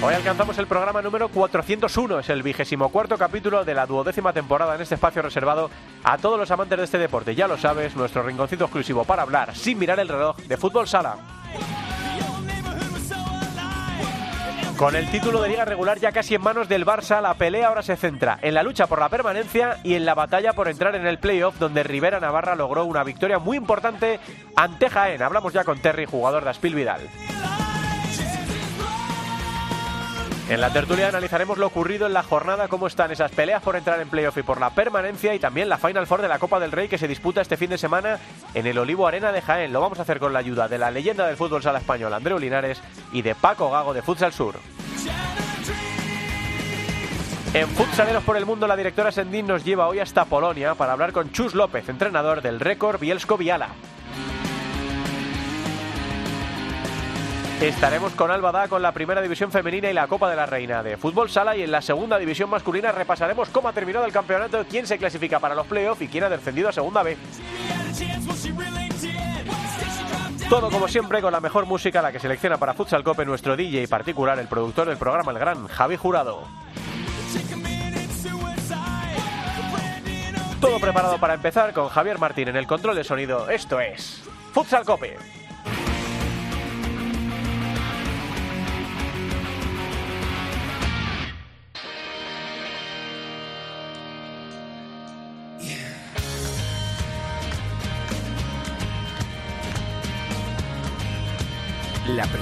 Hoy alcanzamos el programa número 401, es el vigésimo cuarto capítulo de la duodécima temporada en este espacio reservado a todos los amantes de este deporte. Ya lo sabes, nuestro rinconcito exclusivo para hablar sin mirar el reloj de fútbol sala. Con el título de liga regular ya casi en manos del Barça, la pelea ahora se centra en la lucha por la permanencia y en la batalla por entrar en el playoff, donde Rivera Navarra logró una victoria muy importante ante Jaén. Hablamos ya con Terry, jugador de Aspil Vidal. En la tertulia analizaremos lo ocurrido en la jornada, cómo están esas peleas por entrar en playoff y por la permanencia y también la Final Four de la Copa del Rey que se disputa este fin de semana en el Olivo Arena de Jaén. Lo vamos a hacer con la ayuda de la leyenda del fútbol sala español, Andreu Linares, y de Paco Gago de Futsal Sur. En Futsaleros por el Mundo, la directora Sendín nos lleva hoy hasta Polonia para hablar con Chus López, entrenador del récord Bielsko-Viala. Estaremos con Albada con la primera división femenina y la Copa de la Reina de Fútbol Sala y en la segunda división masculina repasaremos cómo ha terminado el campeonato, quién se clasifica para los playoffs y quién ha descendido a segunda B. Todo como siempre con la mejor música, la que selecciona para Futsal Cope nuestro DJ particular, el productor del programa El Gran, Javi Jurado. Todo preparado para empezar con Javier Martín en el control de sonido. Esto es Futsal Cope.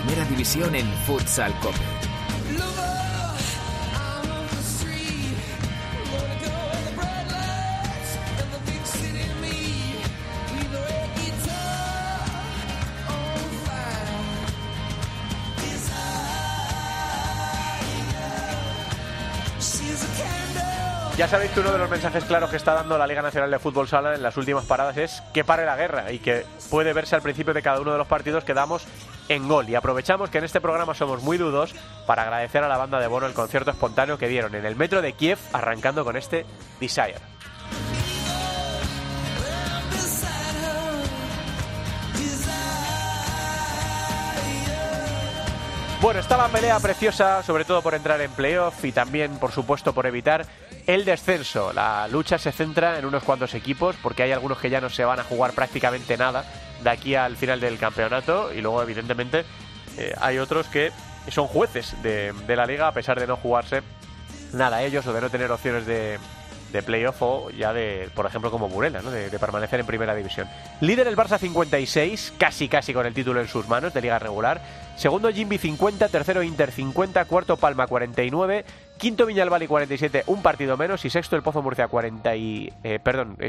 Primera división en Futsal Cope. Ya sabéis que uno de los mensajes claros que está dando la Liga Nacional de Fútbol Sala en las últimas paradas es que pare la guerra y que puede verse al principio de cada uno de los partidos que damos en gol. Y aprovechamos que en este programa somos muy dudos para agradecer a la banda de Bono el concierto espontáneo que dieron en el metro de Kiev, arrancando con este Desire. Bueno, está la pelea preciosa, sobre todo por entrar en playoff y también, por supuesto, por evitar el descenso. La lucha se centra en unos cuantos equipos, porque hay algunos que ya no se van a jugar prácticamente nada de aquí al final del campeonato y luego, evidentemente, eh, hay otros que son jueces de, la liga a pesar de no jugarse nada ellos o de no tener opciones de, de playoff o ya de, por ejemplo, como Burela, ¿no? de, de, permanecer en primera división. Líder el Barça 56, casi casi con el título en sus manos de liga regular. Segundo Jimby 50, tercero Inter 50, cuarto Palma 49, quinto Viñalbali 47, un partido menos. Y sexto el Pozo Murcia 40 y, eh,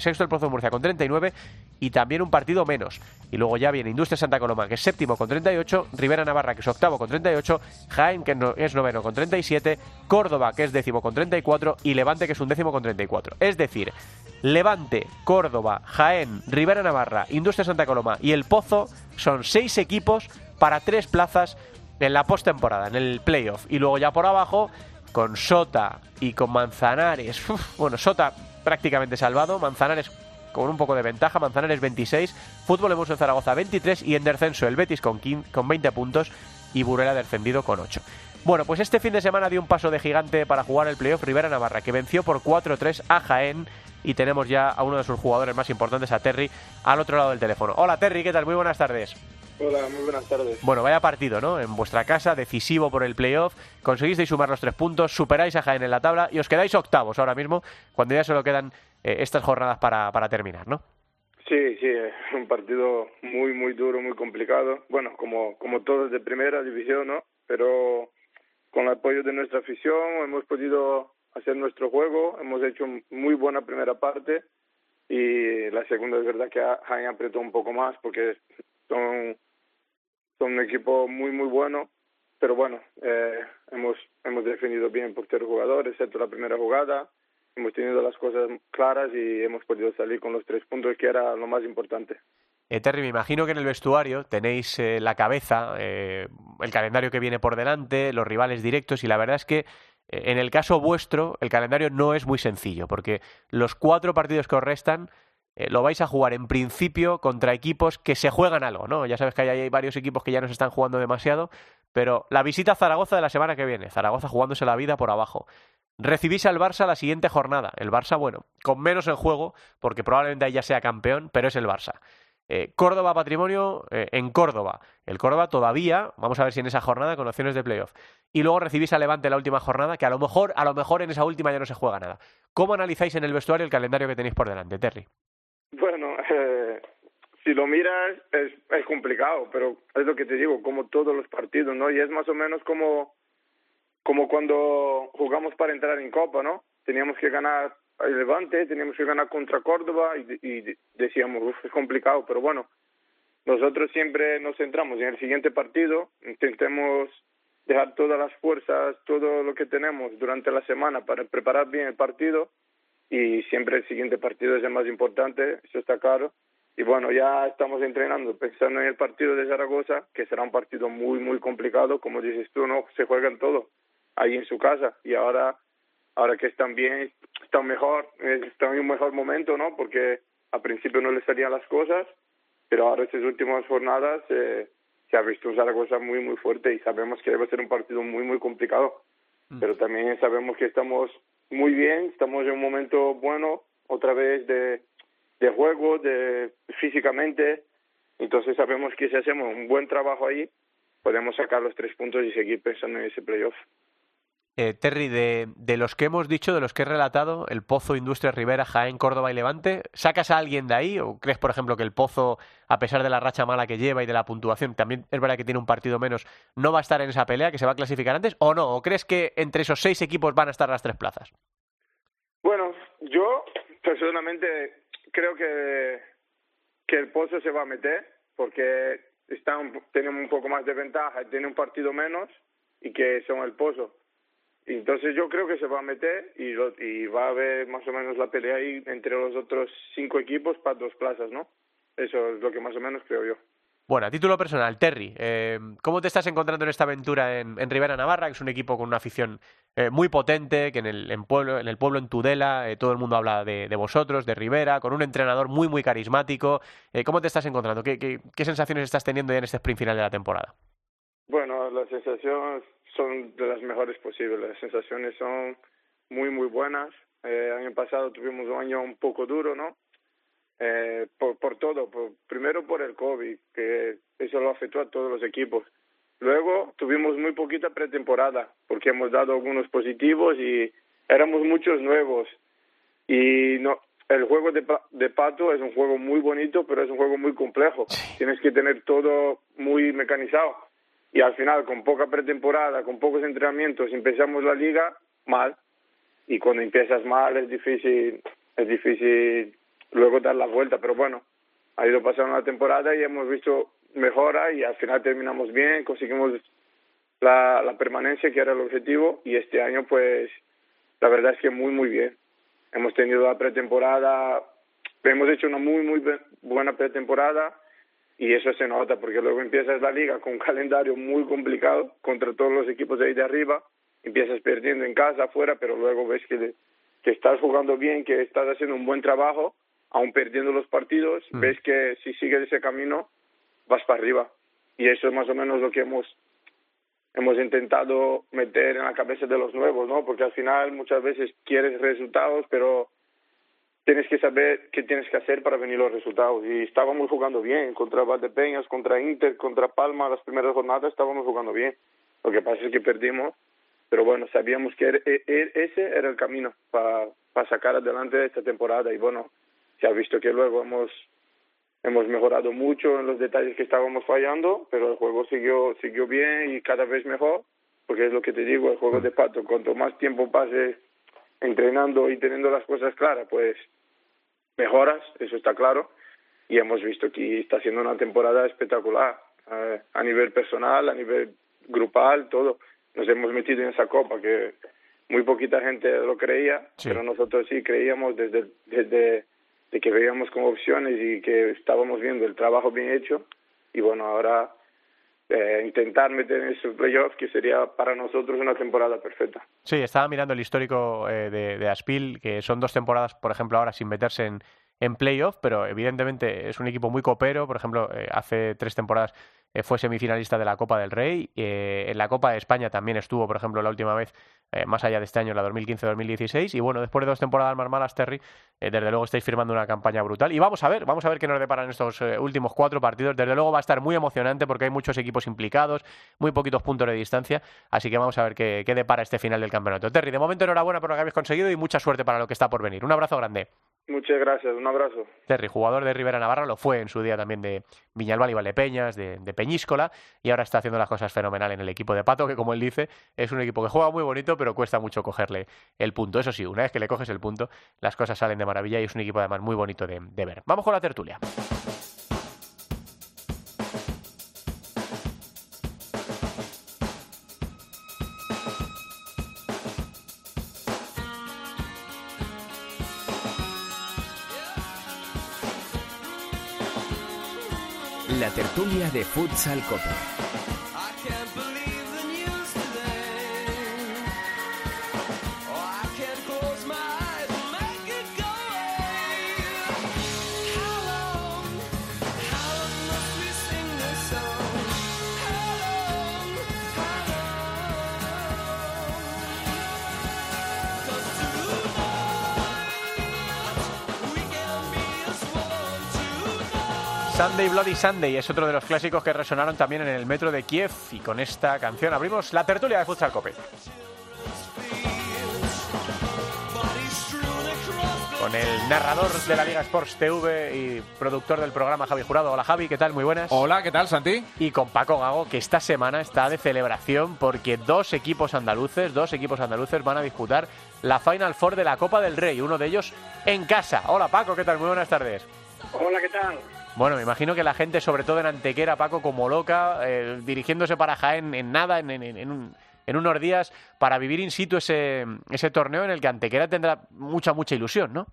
sexto el Pozo Murcia con 39 y también un partido menos. Y luego ya viene Industria Santa Coloma que es séptimo con 38, Rivera Navarra que es octavo con 38, Jaén que es noveno con 37, Córdoba que es décimo con 34 y Levante que es un décimo con 34. Es decir, Levante, Córdoba, Jaén, Rivera Navarra, Industria Santa Coloma y el Pozo son seis equipos para tres plazas en la postemporada, en el playoff. Y luego ya por abajo, con Sota y con Manzanares. Uf, bueno, Sota prácticamente salvado, Manzanares con un poco de ventaja, Manzanares 26, Fútbol Hemos en Zaragoza 23 y en descenso el Betis con, 15, con 20 puntos y Burela descendido con 8. Bueno, pues este fin de semana dio un paso de gigante para jugar el playoff Rivera Navarra, que venció por 4-3 a Jaén y tenemos ya a uno de sus jugadores más importantes, a Terry, al otro lado del teléfono. Hola Terry, ¿qué tal? Muy buenas tardes. Hola, muy buenas tardes. Bueno, vaya partido, ¿no? En vuestra casa, decisivo por el playoff. Conseguisteis sumar los tres puntos, superáis a Jaén en la tabla y os quedáis octavos ahora mismo, cuando ya solo quedan eh, estas jornadas para, para terminar, ¿no? Sí, sí, un partido muy, muy duro, muy complicado. Bueno, como, como todos de primera división, ¿no? Pero con el apoyo de nuestra afición hemos podido hacer nuestro juego, hemos hecho muy buena primera parte y la segunda es verdad que Jaén apretó un poco más porque son, son un equipo muy, muy bueno pero bueno, eh, hemos, hemos definido bien por tres jugadores, excepto la primera jugada, hemos tenido las cosas claras y hemos podido salir con los tres puntos, que era lo más importante. Eh, Terry, me imagino que en el vestuario tenéis eh, la cabeza, eh, el calendario que viene por delante, los rivales directos, y la verdad es que en el caso vuestro, el calendario no es muy sencillo, porque los cuatro partidos que os restan lo vais a jugar en principio contra equipos que se juegan algo, ¿no? Ya sabes que hay, varios equipos que ya no se están jugando demasiado, pero la visita a Zaragoza de la semana que viene, Zaragoza jugándose la vida por abajo. Recibís al Barça la siguiente jornada. El Barça, bueno, con menos en juego, porque probablemente ahí ya sea campeón, pero es el Barça. Eh, Córdoba Patrimonio eh, en Córdoba. El Córdoba todavía, vamos a ver si en esa jornada con opciones de playoff. Y luego recibís a Levante la última jornada, que a lo mejor, a lo mejor en esa última ya no se juega nada. ¿Cómo analizáis en el vestuario el calendario que tenéis por delante, Terry? Bueno, eh, si lo miras es, es complicado, pero es lo que te digo, como todos los partidos, ¿no? Y es más o menos como, como cuando jugamos para entrar en Copa, ¿no? Teníamos que ganar el Levante, teníamos que ganar contra Córdoba y, decíamos, uff, es complicado, pero bueno, nosotros siempre nos centramos en el siguiente partido, intentemos dejar todas las fuerzas, todo lo que tenemos durante la semana para preparar bien el partido y siempre el siguiente partido es el más importante, eso está claro. Y bueno, ya estamos entrenando, pensando en el partido de Zaragoza, que será un partido muy, muy complicado, como dices tú, ¿no? Se juegan todo ahí en su casa y ahora ahora que están bien, están mejor, están en un mejor momento, ¿no? Porque al principio no les salían las cosas, pero ahora estas últimas jornadas eh, se ha visto un Zaragoza muy, muy fuerte y sabemos que debe ser un partido muy, muy complicado. Mm. Pero también sabemos que estamos muy bien, estamos en un momento bueno, otra vez de, de juego, de físicamente. Entonces sabemos que si hacemos un buen trabajo ahí, podemos sacar los tres puntos y seguir pensando en ese playoff. Eh, Terry, de, de, los que hemos dicho, de los que he relatado, el Pozo, Industria Rivera, Jaén, Córdoba y Levante, ¿sacas a alguien de ahí? ¿O crees, por ejemplo, que el Pozo, a pesar de la racha mala que lleva y de la puntuación, también es verdad que tiene un partido menos, no va a estar en esa pelea, que se va a clasificar antes? ¿O no? ¿O crees que entre esos seis equipos van a estar las tres plazas? Bueno, yo personalmente creo que, que el Pozo se va a meter, porque está tiene un poco más de ventaja, tiene un partido menos y que son el Pozo entonces yo creo que se va a meter y, y va a haber más o menos la pelea ahí entre los otros cinco equipos para dos plazas, ¿no? Eso es lo que más o menos creo yo. Bueno, a título personal, Terry, eh, ¿cómo te estás encontrando en esta aventura en, en Rivera Navarra, que es un equipo con una afición eh, muy potente, que en el, en pueblo, en el pueblo en Tudela eh, todo el mundo habla de, de, vosotros, de Rivera, con un entrenador muy, muy carismático? Eh, ¿Cómo te estás encontrando? ¿Qué, qué, qué sensaciones estás teniendo ya en este sprint final de la temporada? Bueno, las sensaciones son de las mejores posibles. Las sensaciones son muy, muy buenas. Eh, año pasado tuvimos un año un poco duro, ¿no? Eh, por, por todo. Por, primero por el COVID, que eso lo afectó a todos los equipos. Luego tuvimos muy poquita pretemporada, porque hemos dado algunos positivos y éramos muchos nuevos. Y no, el juego de, de pato es un juego muy bonito, pero es un juego muy complejo. Tienes que tener todo muy mecanizado y al final con poca pretemporada, con pocos entrenamientos, empezamos la liga mal. Y cuando empiezas mal es difícil, es difícil luego dar la vuelta, pero bueno, ha ido pasando la temporada y hemos visto mejora y al final terminamos bien, conseguimos la, la permanencia que era el objetivo. Y este año pues la verdad es que muy muy bien. Hemos tenido la pretemporada, hemos hecho una muy muy buena pretemporada y eso se nota porque luego empiezas la liga con un calendario muy complicado contra todos los equipos de ahí de arriba, empiezas perdiendo en casa, afuera, pero luego ves que, que estás jugando bien, que estás haciendo un buen trabajo, aún perdiendo los partidos, mm. ves que si sigues ese camino vas para arriba. Y eso es más o menos lo que hemos hemos intentado meter en la cabeza de los nuevos, ¿no? Porque al final muchas veces quieres resultados, pero tienes que saber qué tienes que hacer para venir los resultados. Y estábamos jugando bien contra Valdepeñas, contra Inter, contra Palma, las primeras jornadas estábamos jugando bien. Lo que pasa es que perdimos, pero bueno, sabíamos que e, e, ese era el camino para sacar adelante esta temporada. Y bueno, se ha visto que luego hemos hemos mejorado mucho en los detalles que estábamos fallando, pero el juego siguió siguió bien y cada vez mejor, porque es lo que te digo, el juego de pato, cuanto más tiempo pases entrenando y teniendo las cosas claras, pues mejoras, eso está claro, y hemos visto que está siendo una temporada espectacular eh, a nivel personal, a nivel grupal, todo. Nos hemos metido en esa copa que muy poquita gente lo creía, pero nosotros sí creíamos desde, desde de que veíamos como opciones y que estábamos viendo el trabajo bien hecho. Y bueno, ahora eh, intentar meter en esos playoffs, que sería para nosotros una temporada perfecta. Sí, estaba mirando el histórico eh, de, de Aspil, que son dos temporadas, por ejemplo, ahora sin meterse en, en playoff, pero evidentemente es un equipo muy copero. Por ejemplo, eh, hace tres temporadas eh, fue semifinalista de la Copa del Rey. Eh, en la Copa de España también estuvo, por ejemplo, la última vez, más allá de este año, la 2015-2016. Y bueno, después de dos temporadas más malas, Terry, desde luego estáis firmando una campaña brutal. Y vamos a ver, vamos a ver qué nos deparan estos últimos cuatro partidos. Desde luego va a estar muy emocionante porque hay muchos equipos implicados, muy poquitos puntos de distancia. Así que vamos a ver qué, qué depara este final del campeonato. Terry, de momento enhorabuena por lo que habéis conseguido y mucha suerte para lo que está por venir. Un abrazo grande. Muchas gracias, un abrazo. Terry, jugador de Rivera Navarra, lo fue en su día también de Viñalbal y Valdepeñas, de, de Peñíscola, y ahora está haciendo las cosas fenomenal en el equipo de Pato, que como él dice, es un equipo que juega muy bonito, pero cuesta mucho cogerle el punto. Eso sí, una vez que le coges el punto, las cosas salen de maravilla y es un equipo además muy bonito de, de ver. Vamos con la tertulia. La tertulia de Futsal Cope. Sunday Bloody Sunday es otro de los clásicos que resonaron también en el metro de Kiev y con esta canción abrimos la tertulia de Futsal Cope. Con el narrador de la Liga Sports TV y productor del programa Javi Jurado. Hola Javi, ¿qué tal? Muy buenas. Hola, ¿qué tal Santi? Y con Paco Gago, que esta semana está de celebración porque dos equipos andaluces, dos equipos andaluces van a disputar la Final Four de la Copa del Rey, uno de ellos en casa. Hola Paco, ¿qué tal? Muy buenas tardes. Hola, ¿qué tal? Bueno, me imagino que la gente, sobre todo en Antequera, Paco, como loca, eh, dirigiéndose para Jaén en nada, en, un, en, unos días, para vivir in situ ese, ese torneo en el que Antequera tendrá mucha, mucha ilusión, ¿no?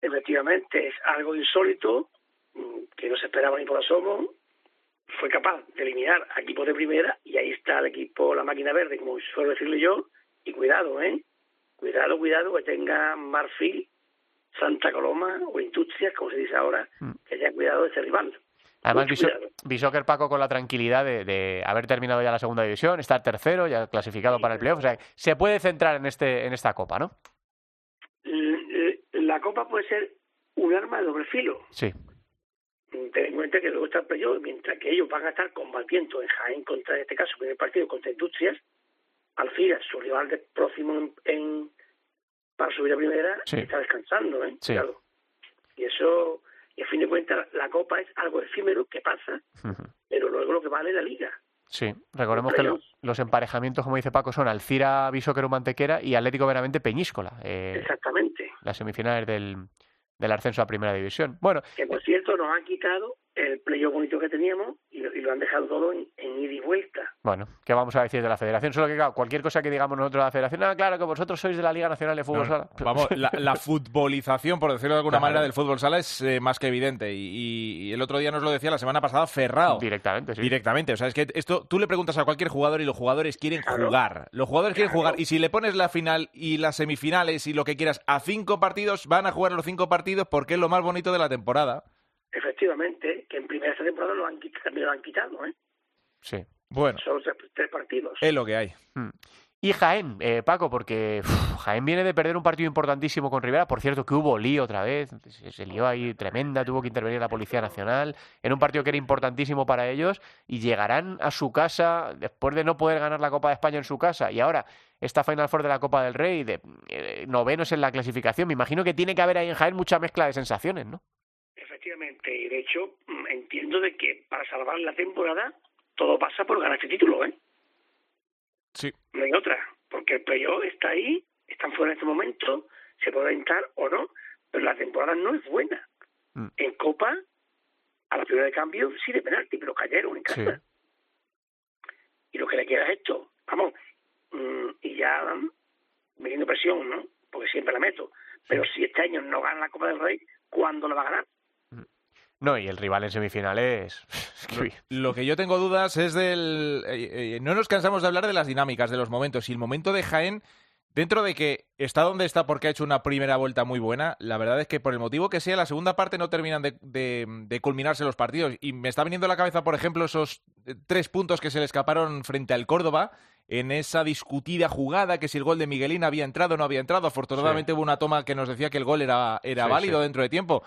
Efectivamente, es algo insólito, que no se esperaba ni por asomo. Fue capaz de eliminar a equipos de primera y ahí está el equipo, la máquina verde, como suelo decirle yo. Y cuidado, ¿eh? Cuidado, cuidado, que tenga Marfil Santa Coloma o Industrias, como se dice ahora, que hayan cuidado de ese rival. Además, el Paco con la tranquilidad de, de, haber terminado ya la segunda división, estar tercero, ya clasificado sí, para el playoff. O sea, se puede centrar en este en esta copa, ¿no? La copa puede ser un arma de doble filo. Sí. Ten en cuenta que luego está el playoff, mientras que ellos van a estar combatiendo en Jaén contra, en este caso, primer partido contra Industrias, Alfira, su rival de próximo en, en para subir a primera sí. está descansando, ¿eh? Sí. Claro. Y eso, y a fin de cuentas, la Copa es algo efímero que pasa, uh -huh. pero luego lo que vale es la Liga. Sí, recordemos que los, los emparejamientos, como dice Paco, son Alcira, Bisóquero, Mantequera y Atlético Veramente, Peñíscola. Eh, Exactamente. Las semifinales del, del ascenso a Primera División. Bueno. Que por cierto nos han quitado el playoff bonito que teníamos y lo, y lo, han dejado todo en, en ida y vuelta. Bueno, ¿qué vamos a decir de la federación? Solo que claro, cualquier cosa que digamos nosotros de la federación, ah, claro que vosotros sois de la Liga Nacional de Fútbol no, Sala. Vamos, la, la, futbolización, por decirlo de alguna claro. manera, del fútbol sala es eh, más que evidente. Y, y, el otro día nos lo decía la semana pasada Ferrao. Directamente, sí. Directamente. O sea, es que esto tú le preguntas a cualquier jugador y los jugadores quieren claro. jugar. Los jugadores quieren jugar. Y si le pones la final y las semifinales y lo que quieras a cinco partidos, van a jugar los cinco partidos porque es lo más bonito de la temporada. Efectivamente, que en primera temporada lo han, también lo han quitado, ¿eh? Sí. Bueno. Solo tres, tres partidos. Es lo que hay. Hmm. Y Jaén, eh, Paco, porque uf, Jaén viene de perder un partido importantísimo con Rivera. Por cierto, que hubo lío otra vez. Se, se lió ahí tremenda, tuvo que intervenir la Policía Nacional en un partido que era importantísimo para ellos. Y llegarán a su casa después de no poder ganar la Copa de España en su casa. Y ahora, esta Final Four de la Copa del Rey, de eh, novenos en la clasificación. Me imagino que tiene que haber ahí en Jaén mucha mezcla de sensaciones, ¿no? Efectivamente, y de hecho mm, entiendo de que para salvar la temporada todo pasa por ganar este título, ¿eh? Sí. No hay otra, porque el playoff está ahí, están fuera en este momento, se puede entrar o no, pero la temporada no es buena. Mm. En Copa, a la primera de cambio sí de penalti, pero cayeron en casa. Sí. y lo que le queda es esto. Vamos, mm, y ya metiendo presión, ¿no? Porque siempre la meto. Pero si este año no gana la Copa del Rey, ¿cuándo la va a ganar? No, y el rival en semifinales. Lo que yo tengo dudas es del. Eh, eh, no nos cansamos de hablar de las dinámicas, de los momentos. Y el momento de Jaén, dentro de que está donde está porque ha hecho una primera vuelta muy buena, la verdad es que por el motivo que sea, la segunda parte no terminan de, de culminarse los partidos. Y me está viniendo a la cabeza, por ejemplo, esos eh, tres puntos que se le escaparon frente al Córdoba en esa discutida jugada, que si el gol de Miguelín había entrado o no había entrado. Afortunadamente hubo una toma que nos decía que el gol era, era válido dentro de tiempo.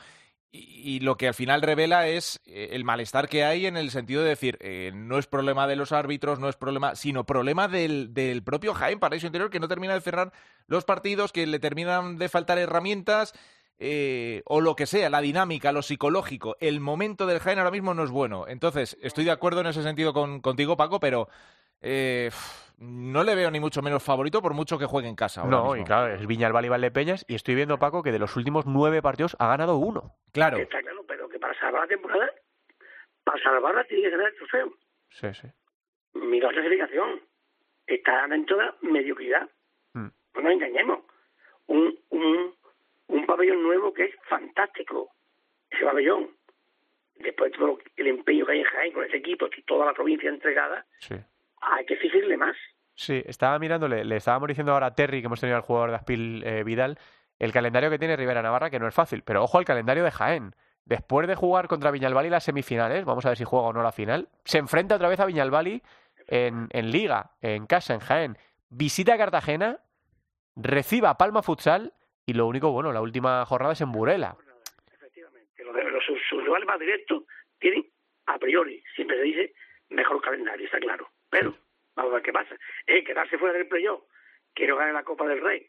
Y, lo que al final revela es eh, el malestar que hay en el sentido de decir, eh, no es problema de los árbitros, no es problema, sino problema del, del propio Jaén Paraíso Interior, que no termina de cerrar los partidos, que le terminan de faltar herramientas. Eh, o lo que sea, la dinámica, lo psicológico, el momento del Jaén ahora mismo no es bueno. Entonces, estoy de acuerdo en ese sentido con, contigo, Paco, pero eh, no le veo ni mucho menos favorito por mucho que juegue en casa. no, y claro, es Viñalbal y Valdepeñas y estoy viendo, Paco, que de los últimos nueve partidos ha ganado uno. Claro. Está claro, pero que para salvar la temporada, para salvarla tiene que ganar el trofeo. Sí, sí. Mira la clasificación. Está dentro de la mediocridad. Mm. No nos engañemos. Un, un, un pabellón nuevo que es fantástico. Ese pabellón. Después de todo el empeño que hay en Jaén con ese equipo, toda la provincia entregada. Sí hay que exigirle más. Sí, estaba mirándole, le estábamos diciendo ahora a Terry, que hemos tenido al jugador de Aspil eh, Vidal, el calendario que tiene Rivera Navarra, que no es fácil, pero ojo al calendario de Jaén. Después de jugar contra Viñalbali las semifinales, vamos a ver si juega o no la final, se enfrenta otra vez a Viñalbali en, en Liga, en casa, en Jaén. Visita a Cartagena, reciba a Palma Futsal y lo único, bueno, la última jornada es en Burela. Efectivamente, los, los, sus rivales más directos tienen, a priori, siempre se dice, mejor calendario, está claro. Pero, vamos a ver qué pasa. Eh, quedarse fuera del playoff, quiero ganar la Copa del Rey.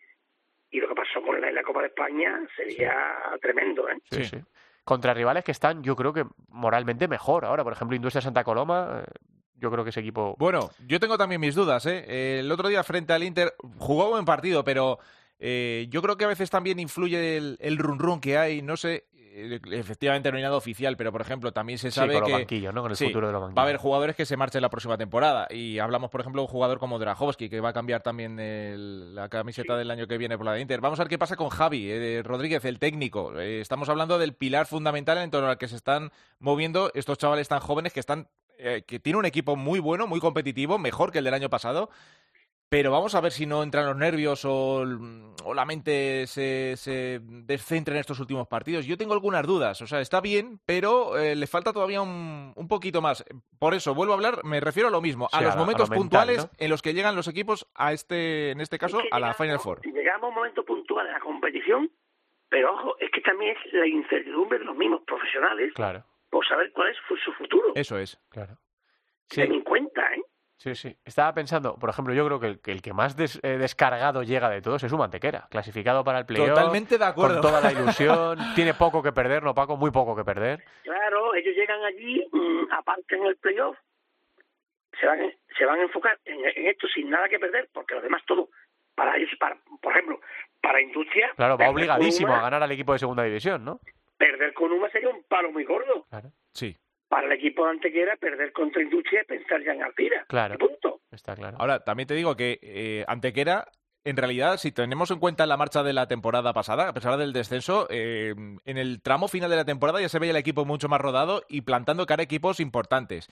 Y lo que pasó con la, la Copa de España sería tremendo, ¿eh? Sí, sí. Contra rivales que están, yo creo que moralmente mejor ahora. Por ejemplo, Industria Santa Coloma, eh, yo creo que ese equipo. Bueno, yo tengo también mis dudas, ¿eh? El otro día frente al Inter jugó buen partido, pero eh, yo creo que a veces también influye el, el run run que hay. No sé, eh, efectivamente no hay nada oficial, pero por ejemplo también se sabe que ¿no? el futuro de va a haber jugadores que se marchen la próxima temporada y hablamos por ejemplo de un jugador como Drahovski que va a cambiar también la camiseta del año que viene por la de Inter. Vamos a ver qué pasa con Javi eh, Rodríguez, el técnico. Eh, estamos hablando del pilar fundamental en torno al que se están moviendo estos chavales tan jóvenes que están que tiene un equipo muy bueno, muy competitivo, mejor que el del año pasado pero vamos a ver si no entran los nervios o, la mente se, se, descentra en estos últimos partidos. Yo tengo algunas dudas, o sea, está bien, pero eh, le falta todavía un, un, poquito más. Por eso, vuelvo a hablar, me refiero a lo mismo, a los momentos puntuales en los que llegan los equipos a este, en este caso, a la Final Four. Llegamos a un momento puntual de la competición, pero ojo, es que también es la incertidumbre de los mismos profesionales por saber cuál es su futuro. Eso es, claro. Ten en cuenta. Sí, sí. Estaba pensando, por ejemplo, yo creo que el que, el que más eh, descargado llega de todos es un mantequera, clasificado para el playoff. Totalmente de acuerdo. Con toda la ilusión. tiene poco que perder, no Paco, muy poco que perder. Claro, ellos llegan allí, mm, aparte en el playoff, se van, se van a enfocar en, esto sin nada que perder, porque lo demás todo, para ellos, para, por ejemplo, para industria. Claro, va obligadísimo a ganar al equipo de segunda división, ¿no? Perder con UMA sería un palo muy gordo. Claro. Sí para el equipo de Antequera perder contra Industria y pensar ya en Alcira. Claro. Punto. Está claro. Ahora, también te digo que eh, Antequera en realidad, si tenemos en cuenta la marcha de la temporada pasada, a pesar del descenso, eh, en el tramo final de la temporada ya se veía el equipo mucho más rodado y plantando cara a equipos importantes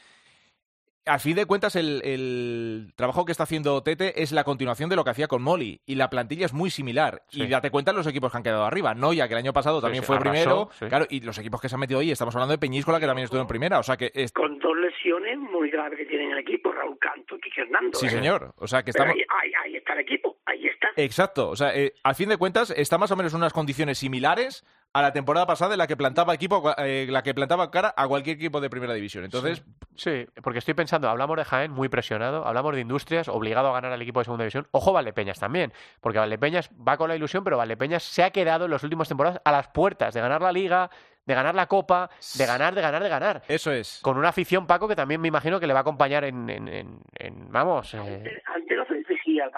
a fin de cuentas, el, trabajo que está haciendo Tete es la continuación de lo que hacía con Molly. Y la plantilla es muy similar. Y date cuenta los equipos que han quedado arriba. Noya, que el año pasado también fue primero. Claro, y los equipos que se han metido hoy, estamos hablando de Peñíscola, que también estuvo en primera. O sea que Con dos lesiones muy graves que tienen el equipo, Raúl Canto y Quique Hernando. Sí, ¿eh? señor. O sea que estamos... ahí, está el equipo, ahí está. Exacto. O sea, eh, al fin de cuentas, está más o menos en unas condiciones similares a la temporada pasada en la que plantaba equipo, eh, la que plantaba cara a cualquier equipo de primera división. Entonces, sí. porque estoy pensando, hablamos de Jaén muy presionado, hablamos de Industrias obligado a ganar al equipo de segunda división. Ojo Valdepeñas también, porque Valdepeñas va con la ilusión, pero Valdepeñas se ha quedado en las últimas temporadas a las puertas de ganar la Liga, de ganar la Copa, de ganar, de ganar, de ganar. Eso es. Con una afición Paco que también me imagino que le va a acompañar en, en, vamos. Eh... Antes, no se decía al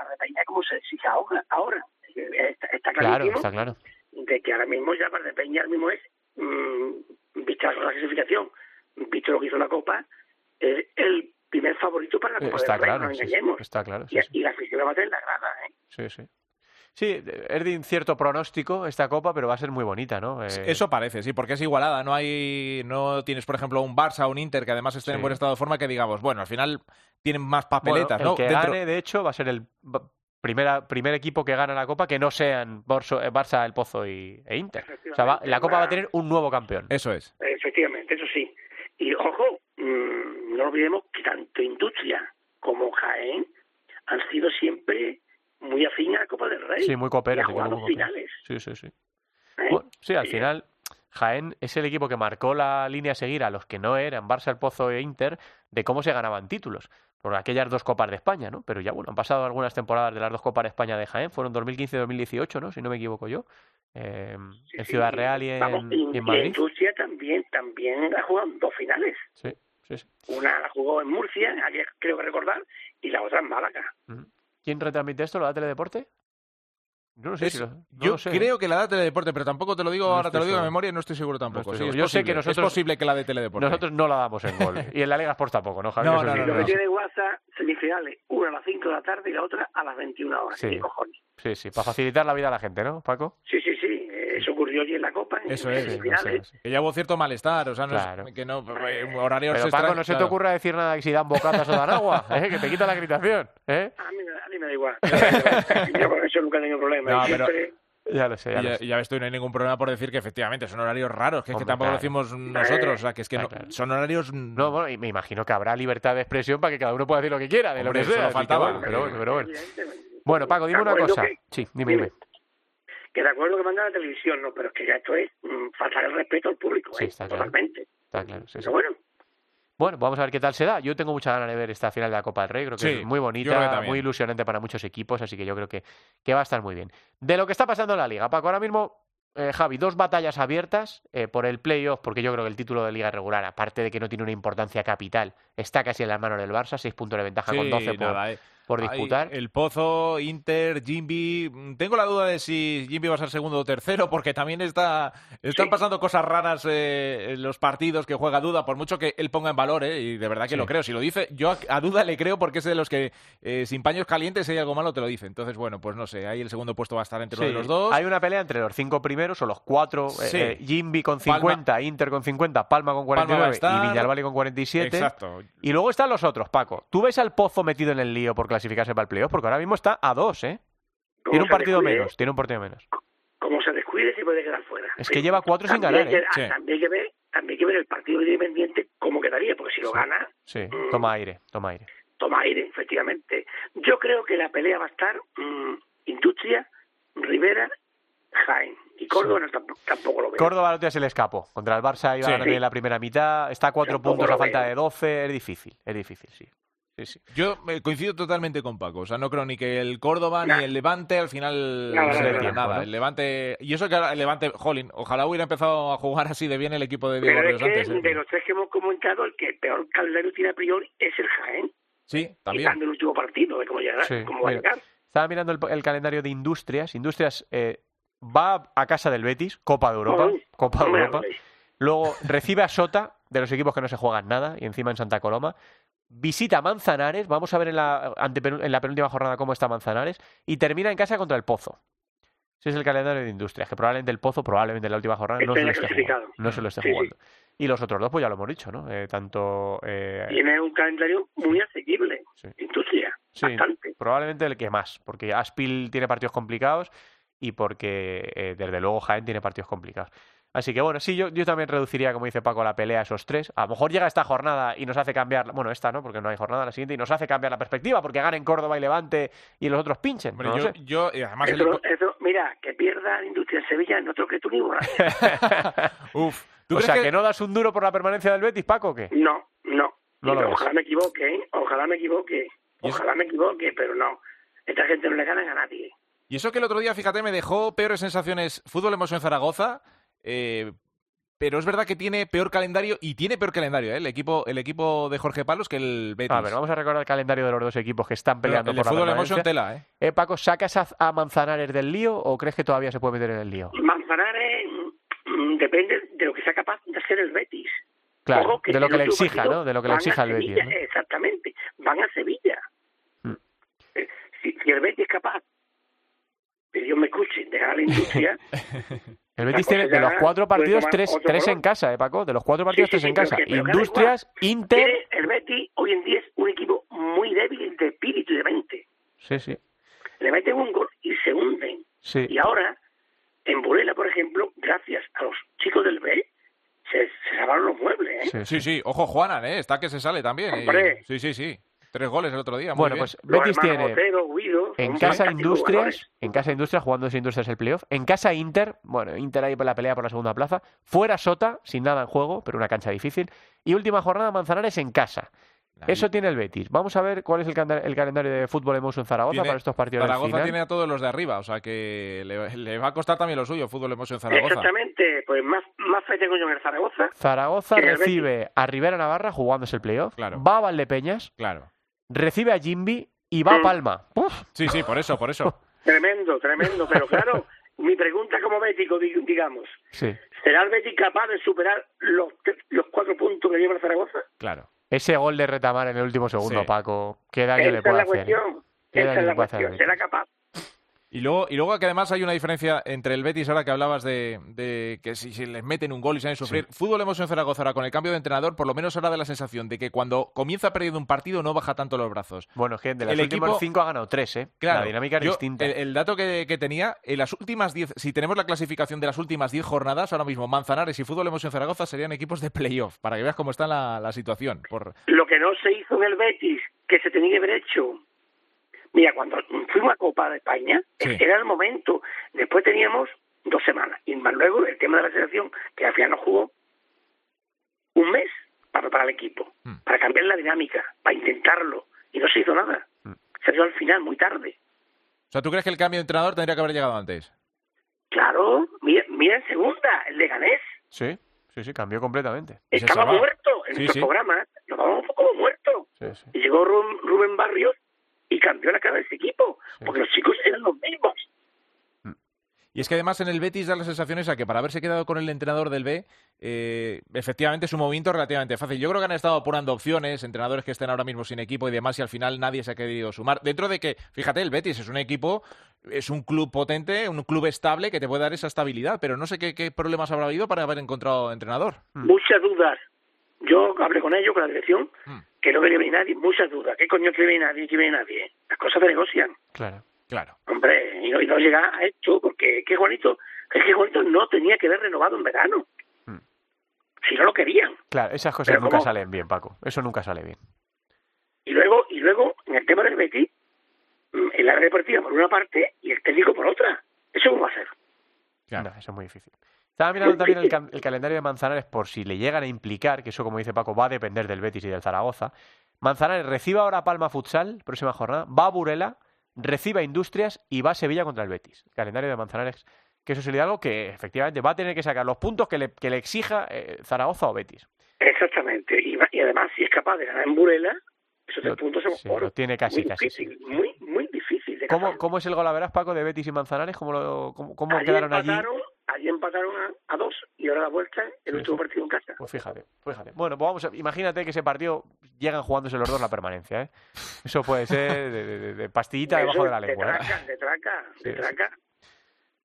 como se dice ahora, ahora. Está, está claro, está claro de que ahora mismo ya Valdepeña ahora mismo es, mmm, visto la clasificación, visto lo que hizo la Copa, es el primer favorito para la Copa está del Rey, claro, no sí, engañemos. está claro. sí, y, sí. y la afición la va a tener en la grada, ¿eh? Sí, sí. Sí, es de cierto pronóstico esta copa, pero va a ser muy bonita, ¿no? Eh, Eso parece, sí, porque es igualada. No hay, no tienes, por ejemplo, un Barça o un Inter que además estén Sí. en buen estado de forma que digamos, bueno, al final tienen más bueno, papeletas, el ¿no? que Dentro- gane, de hecho, va a ser el primera, primer equipo que gana la copa que no sean Borso- eh, Barça, El Pozo y, e Inter. O sea, va- la copa va a tener un nuevo campeón. Eso es. Efectivamente, eso sí. Y ojo, mm, no olvidemos que tanto Industria como Jaén han sido siempre muy afín a la Copa del Rey. Sí, muy y finales. Sí, sí, sí. ¿eh? Bueno, sí, al Sí. final, Jaén es el equipo que marcó la línea a seguir a los que no eran Barça, El Pozo e Inter de cómo se ganaban títulos. Por aquellas dos Copas de España, ¿no? Pero ya, bueno, han pasado algunas temporadas de las dos Copas de España de Jaén. Fueron 2015 y 2018, ¿no? Si no me equivoco yo. Eh, Sí, en Ciudad Real y en, vamos, y y- en y Madrid. Industria también, también ha jugado dos finales. Sí, sí, sí. Una la jugó en Murcia, ayer creo que recordar, y la otra en Málaga. ¿Quién retransmite esto? ¿Lo da Teledeporte? Yo no sé Es- si lo, no yo lo sé, creo que la da Teledeporte, pero tampoco te lo digo, No ahora te lo digo de memoria y no estoy seguro tampoco. estoy Sí, seguro. Yo sé que posible, nosotros- Es posible que la de Teledeporte. Nosotros no la damos en gol. y en la Liga Sports tampoco, ¿no, Javier? No, no, sí, no, Lo no, que tiene WhatsApp, semifinales, una a las 5 de la tarde y la otra a las 21 horas. Sí. ¿Qué cojones? Sí, sí, para facilitar la vida a la gente, ¿no, Paco? Sí, sí, sí. Eso ocurrió allí en la Copa. En Eso es, Que ya hubo cierto malestar, o sea, no es- que no, eh, horarios Pero Paco, no se te ocurra decir nada que si dan bocatas o dan agua, ¿eh? que te quita la acreditación. ¿eh? A mí, me- a mí me da igual. Yo con eso nunca he tenido problema. No, y pero- siempre- Ya lo sé, ya Y lo sé. y ya ves tú, no hay ningún problema por decir que efectivamente son horarios raros, que es que tampoco lo decimos nosotros, o sea, que es que Está no- claro. son horarios... No, bueno, y me imagino que habrá libertad de expresión para que cada uno pueda decir lo que quiera, de Hombre, lo que sea. que faltaba. bueno, pero bueno, pero bueno. Evidentemente. Bueno, Paco, dime una cosa. que- Sí, dime, dime. Que de acuerdo que manda la televisión, no, pero es que ya esto es mm, faltar el respeto al público, Sí, ¿eh? está claro. Totalmente. Está claro, sí, sí. Pero bueno, Bueno, vamos a ver qué tal se da. Yo tengo muchas ganas de ver esta final de la Copa del Rey. Creo que Sí, es muy bonita, muy ilusionante para muchos equipos, así que yo creo que, que va a estar muy bien. De lo que está pasando en la Liga, Paco, ahora mismo, eh, Javi, dos batallas abiertas eh, por el playoff, porque yo creo que el título de Liga regular, aparte de que no tiene una importancia capital, está casi en las manos del Barça, seis puntos de ventaja con Sí, 12 por, nada, eh. Por disputar. El Pozo, Inter, Jimby. Mm, Tengo la duda de si Jimby va a ser segundo o tercero, porque también está, están Sí. pasando cosas raras eh, en los partidos que juega Duda, por mucho que él ponga en valor, eh, y de verdad que Sí. lo creo. Si lo dice, yo a, a Duda le creo porque es de los que eh, sin paños calientes, si hay algo malo, te lo dice. Entonces, bueno, pues no sé, ahí el segundo puesto va a estar entre uno Sí, de los dos. Hay una pelea entre los cinco primeros o los cuatro. eh, Sí. eh, Jimby con Palma- 50, Inter con 50, Palma con Palma va a 49 estar. y Viñalbal con 47. Exacto. Y luego están los otros, Paco. ¿Tú ves al Pozo metido en el lío por clasificarse para el playoff? Porque ahora mismo está a dos, ¿eh? Tiene un partido descuide- menos, tiene un partido menos. Como se descuide, se puede quedar fuera. Es que lleva cuatro sin ganar, ¿eh? que- Sí. También hay que ver, también hay que ver el partido de Independiente cómo quedaría, porque si lo Sí. gana, Sí, toma aire, toma aire. toma aire, efectivamente. Yo creo que la pelea va a estar mm, Industria, Rivera, Jaén. Y Córdoba no, tampoco, tampoco lo veo. Córdoba no te se le escapó. Contra el Barça iba Sí. ganando en la primera mitad. Está a cuatro Tampoco puntos a falta veo. de 12. Es difícil, es difícil, sí. Sí, sí. Yo eh, coincido totalmente con Paco. O sea, no creo ni que el Córdoba Nah. ni el Levante al final Nada, se nada. ¿no? El Levante. Y eso que ahora el Levante, jolín, ojalá hubiera empezado a jugar así de bien el equipo de Diego Pero Ríos es que antes. ¿eh? de los tres que hemos comentado, el que peor calendario tiene a priori es el Jaén. Sí, también. Quitando el último partido, de cómo, llegará, Sí, cómo va a mira. llegar. Estaba mirando el, el calendario de Industrias. Industrias eh, va a casa del Betis, Copa de Europa. Copa de no Europa. Luego recibe a Sota, de los equipos que no se juegan nada, y encima en Santa Coloma. Visita Manzanares, vamos a ver en la, en la penúltima jornada cómo está Manzanares, y termina en casa contra el Pozo. Ese es el calendario de Industrias, que probablemente el Pozo, probablemente en la última jornada, no se lo esté jugando. No se lo esté Sí, sí. jugando. Y los otros dos, pues ya lo hemos dicho, ¿no? Eh, tanto... eh, Tiene un calendario muy asequible. Sí. Industria, bastante. probablemente el que más, porque Aspil tiene partidos complicados y porque eh, desde luego Jaén tiene partidos complicados. Así que bueno, sí, yo, yo también reduciría, como dice Paco, la pelea a esos tres. A lo mejor llega esta jornada y nos hace cambiar, bueno, esta no, porque no hay jornada, la siguiente, y nos hace cambiar la perspectiva, porque ganen Córdoba y Levante y los otros pinchen. Hombre, no lo yo, sé. yo- y además el- Eso, eso, mira, que pierda Industria en Sevilla no tengo que tú ni. Uf, ¿tú o crees sea, que- que... no das un duro por la permanencia del Betis, Paco, o qué? No, no. No lo Y ves. ojalá me equivoque, ¿eh? ojalá me equivoque, ojalá me equivoque, pero no. Esta gente no le ganan a nadie. Y eso que el otro día, fíjate, me dejó peores sensaciones fútbol hemos en Zaragoza, eh, pero es verdad que tiene peor calendario y tiene peor calendario ¿eh? el equipo el equipo de Jorge Palos que el Betis. A ver, vamos a recordar el calendario de los dos equipos que están peleando el por el fútbol emoción tela, eh. ¿eh? Paco, ¿sacas a, Manzanares del lío o crees que todavía se puede meter en el lío? Manzanares mm, depende de lo que sea capaz de hacer el Betis. Claro, de lo que le exija, ¿no? De lo que le exija el Betis. Exactamente, van a Sevilla. Mm. Eh, si el Betis es capaz que Dios me escuche, de ganar la industria, El Betis tiene de los cuatro partidos tres, tres en casa, ¿eh, Paco? De los cuatro partidos, Sí, tres sí, en casa. que- Industrias, Inter... el Betis hoy en día es un equipo muy débil de espíritu y de mente. Sí, sí. Le meten un gol y se hunden. Sí. Y ahora, en Burela, por ejemplo, gracias a los chicos del B, se, se salvaron los muebles, ¿eh? sí, Sí, sí, ojo Juanan, ¿eh? está que se sale también. y- Hombre. Sí, sí, sí. Tres goles el otro día. muy Bueno, bien. pues Betis tiene Otero, Guido, en casa Industrias, en casa Industrias, jugando ese Industrias el playoff. En casa Inter, bueno, Inter ahí por la pelea por la segunda plaza. Fuera Sota, sin nada en juego, pero una cancha difícil. Y última jornada, Manzanares en casa. Ahí. Eso tiene el Betis. Vamos a ver cuál es el, calendario de fútbol Emotion Zaragoza Tiene- para estos partidos Zaragoza final. tiene a todos los de arriba, o sea que le, le va a costar también lo suyo, fútbol hemos en Zaragoza. Exactamente, pues más, más fe tengo yo en el Zaragoza. Zaragoza el recibe a Rivera Navarra jugándose el playoff. Claro. Va a Valdepeñas, Claro. Recibe a Jimby y va a. Palma. Uf, Sí, sí, por eso, por eso. Tremendo, tremendo, pero claro, mi pregunta como bético, di- digamos, sí. ¿será el Betis capaz de superar los, los cuatro puntos que lleva el Zaragoza? Claro. Ese gol de retamar en el último segundo, Sí. Paco. ¿Qué daño le puede hacer? cuestión, ¿Qué esa daño es le la puede hacer al cuestión? ¿será capaz? Y luego, y luego que además hay una diferencia entre el Betis, ahora que hablabas de, de que si, si les meten un gol y saben sufrir. Fútbol hemos en Zaragoza ahora con el cambio de entrenador, por lo menos ahora da la sensación de que cuando comienza perdiendo un partido no baja tanto los brazos. Bueno, es que de los El últimos equipo- cinco ha ganado tres, ¿eh? Claro, La dinámica es yo, distinta. El, el dato que, que tenía, en las últimas 10, si tenemos la clasificación de las últimas 10 jornadas, ahora mismo Manzanares y Fútbol Hemos en Zaragoza serían equipos de playoff, para que veas cómo está la, la situación. Por, Lo que no se hizo en el Betis, que se tenía que haber hecho. Mira, cuando fuimos a Copa de España, Sí. era el momento. Después teníamos dos semanas. Y más luego el tema de la selección, que al final no jugó un mes para preparar el equipo, Mm. para cambiar la dinámica, para intentarlo. Y no se hizo nada. Mm. Se dio al final, muy tarde. o sea, ¿tú crees que el cambio de entrenador tendría que haber llegado antes? Claro, mira, mira en segunda, el de Ganés. Sí, sí, sí, cambió completamente. Estaba muerto en Sí, nuestro sí. programa. Lo dábamos como muerto. Sí. Y llegó Rubén Barrios y cambió la cara de ese equipo. Sí. Porque los chicos eran los mismos. Y es que además en el Betis da la sensación esa que para haberse quedado con el entrenador del B, eh, efectivamente es un movimiento relativamente fácil. Yo creo que han estado apurando opciones, entrenadores que estén ahora mismo sin equipo y demás, y al final nadie se ha querido sumar. Dentro de que, fíjate, el Betis es un equipo, es un club potente, un club estable que te puede dar esa estabilidad, pero no sé qué, qué problemas habrá habido para haber encontrado entrenador. Mm. Muchas dudas. Yo hablé con ellos, con la dirección, Mm. que no venir nadie. Muchas dudas. ¿Qué coño quiere venir nadie? ¿Quiere venir nadie? Las cosas se negocian. Claro. Claro. Hombre, y no, y no llega a esto, porque es que Juanito, es que Juanito no tenía que haber renovado en verano. Mm. Si no lo querían. Claro, esas cosas Pero nunca ¿cómo? salen bien, Paco. Eso nunca sale bien. Y luego, y luego, en el tema del Betis, mm, el área deportiva por una parte y el técnico por otra. ¿Eso cómo va a ser? Claro. No, eso es muy difícil. Estaba mirando también el, calendario de Manzanares por si le llegan a implicar, que eso, como dice Paco, va a depender del Betis y del Zaragoza. Manzanares recibe ahora Palma Futsal, próxima jornada, va a Burela, recibe a Industrias y va a Sevilla contra el Betis. Calendario de Manzanares, que eso sería algo que efectivamente va a tener que sacar los puntos que le, que le exija eh, Zaragoza o Betis. Exactamente. Y, además, si es capaz de ganar en Burela, esos tres puntos son sí, oro. lo tiene casi, muy casi, Difícil, Muy, muy difícil de ¿Cómo, cómo es el gol a verás, Paco, de Betis y Manzanares? ¿Cómo, lo, cómo, cómo quedaron allí? Allí empataron a, a dos y ahora la vuelta, el Sí, último sí. partido en casa. Pues fíjate, fíjate. Bueno, pues vamos a, imagínate que ese partido llegan jugándose los dos la permanencia, ¿eh? Eso puede ser de, de- de- de pastillita debajo de la lengua. ¿eh? traca, de traca, de Sí, sí. traca.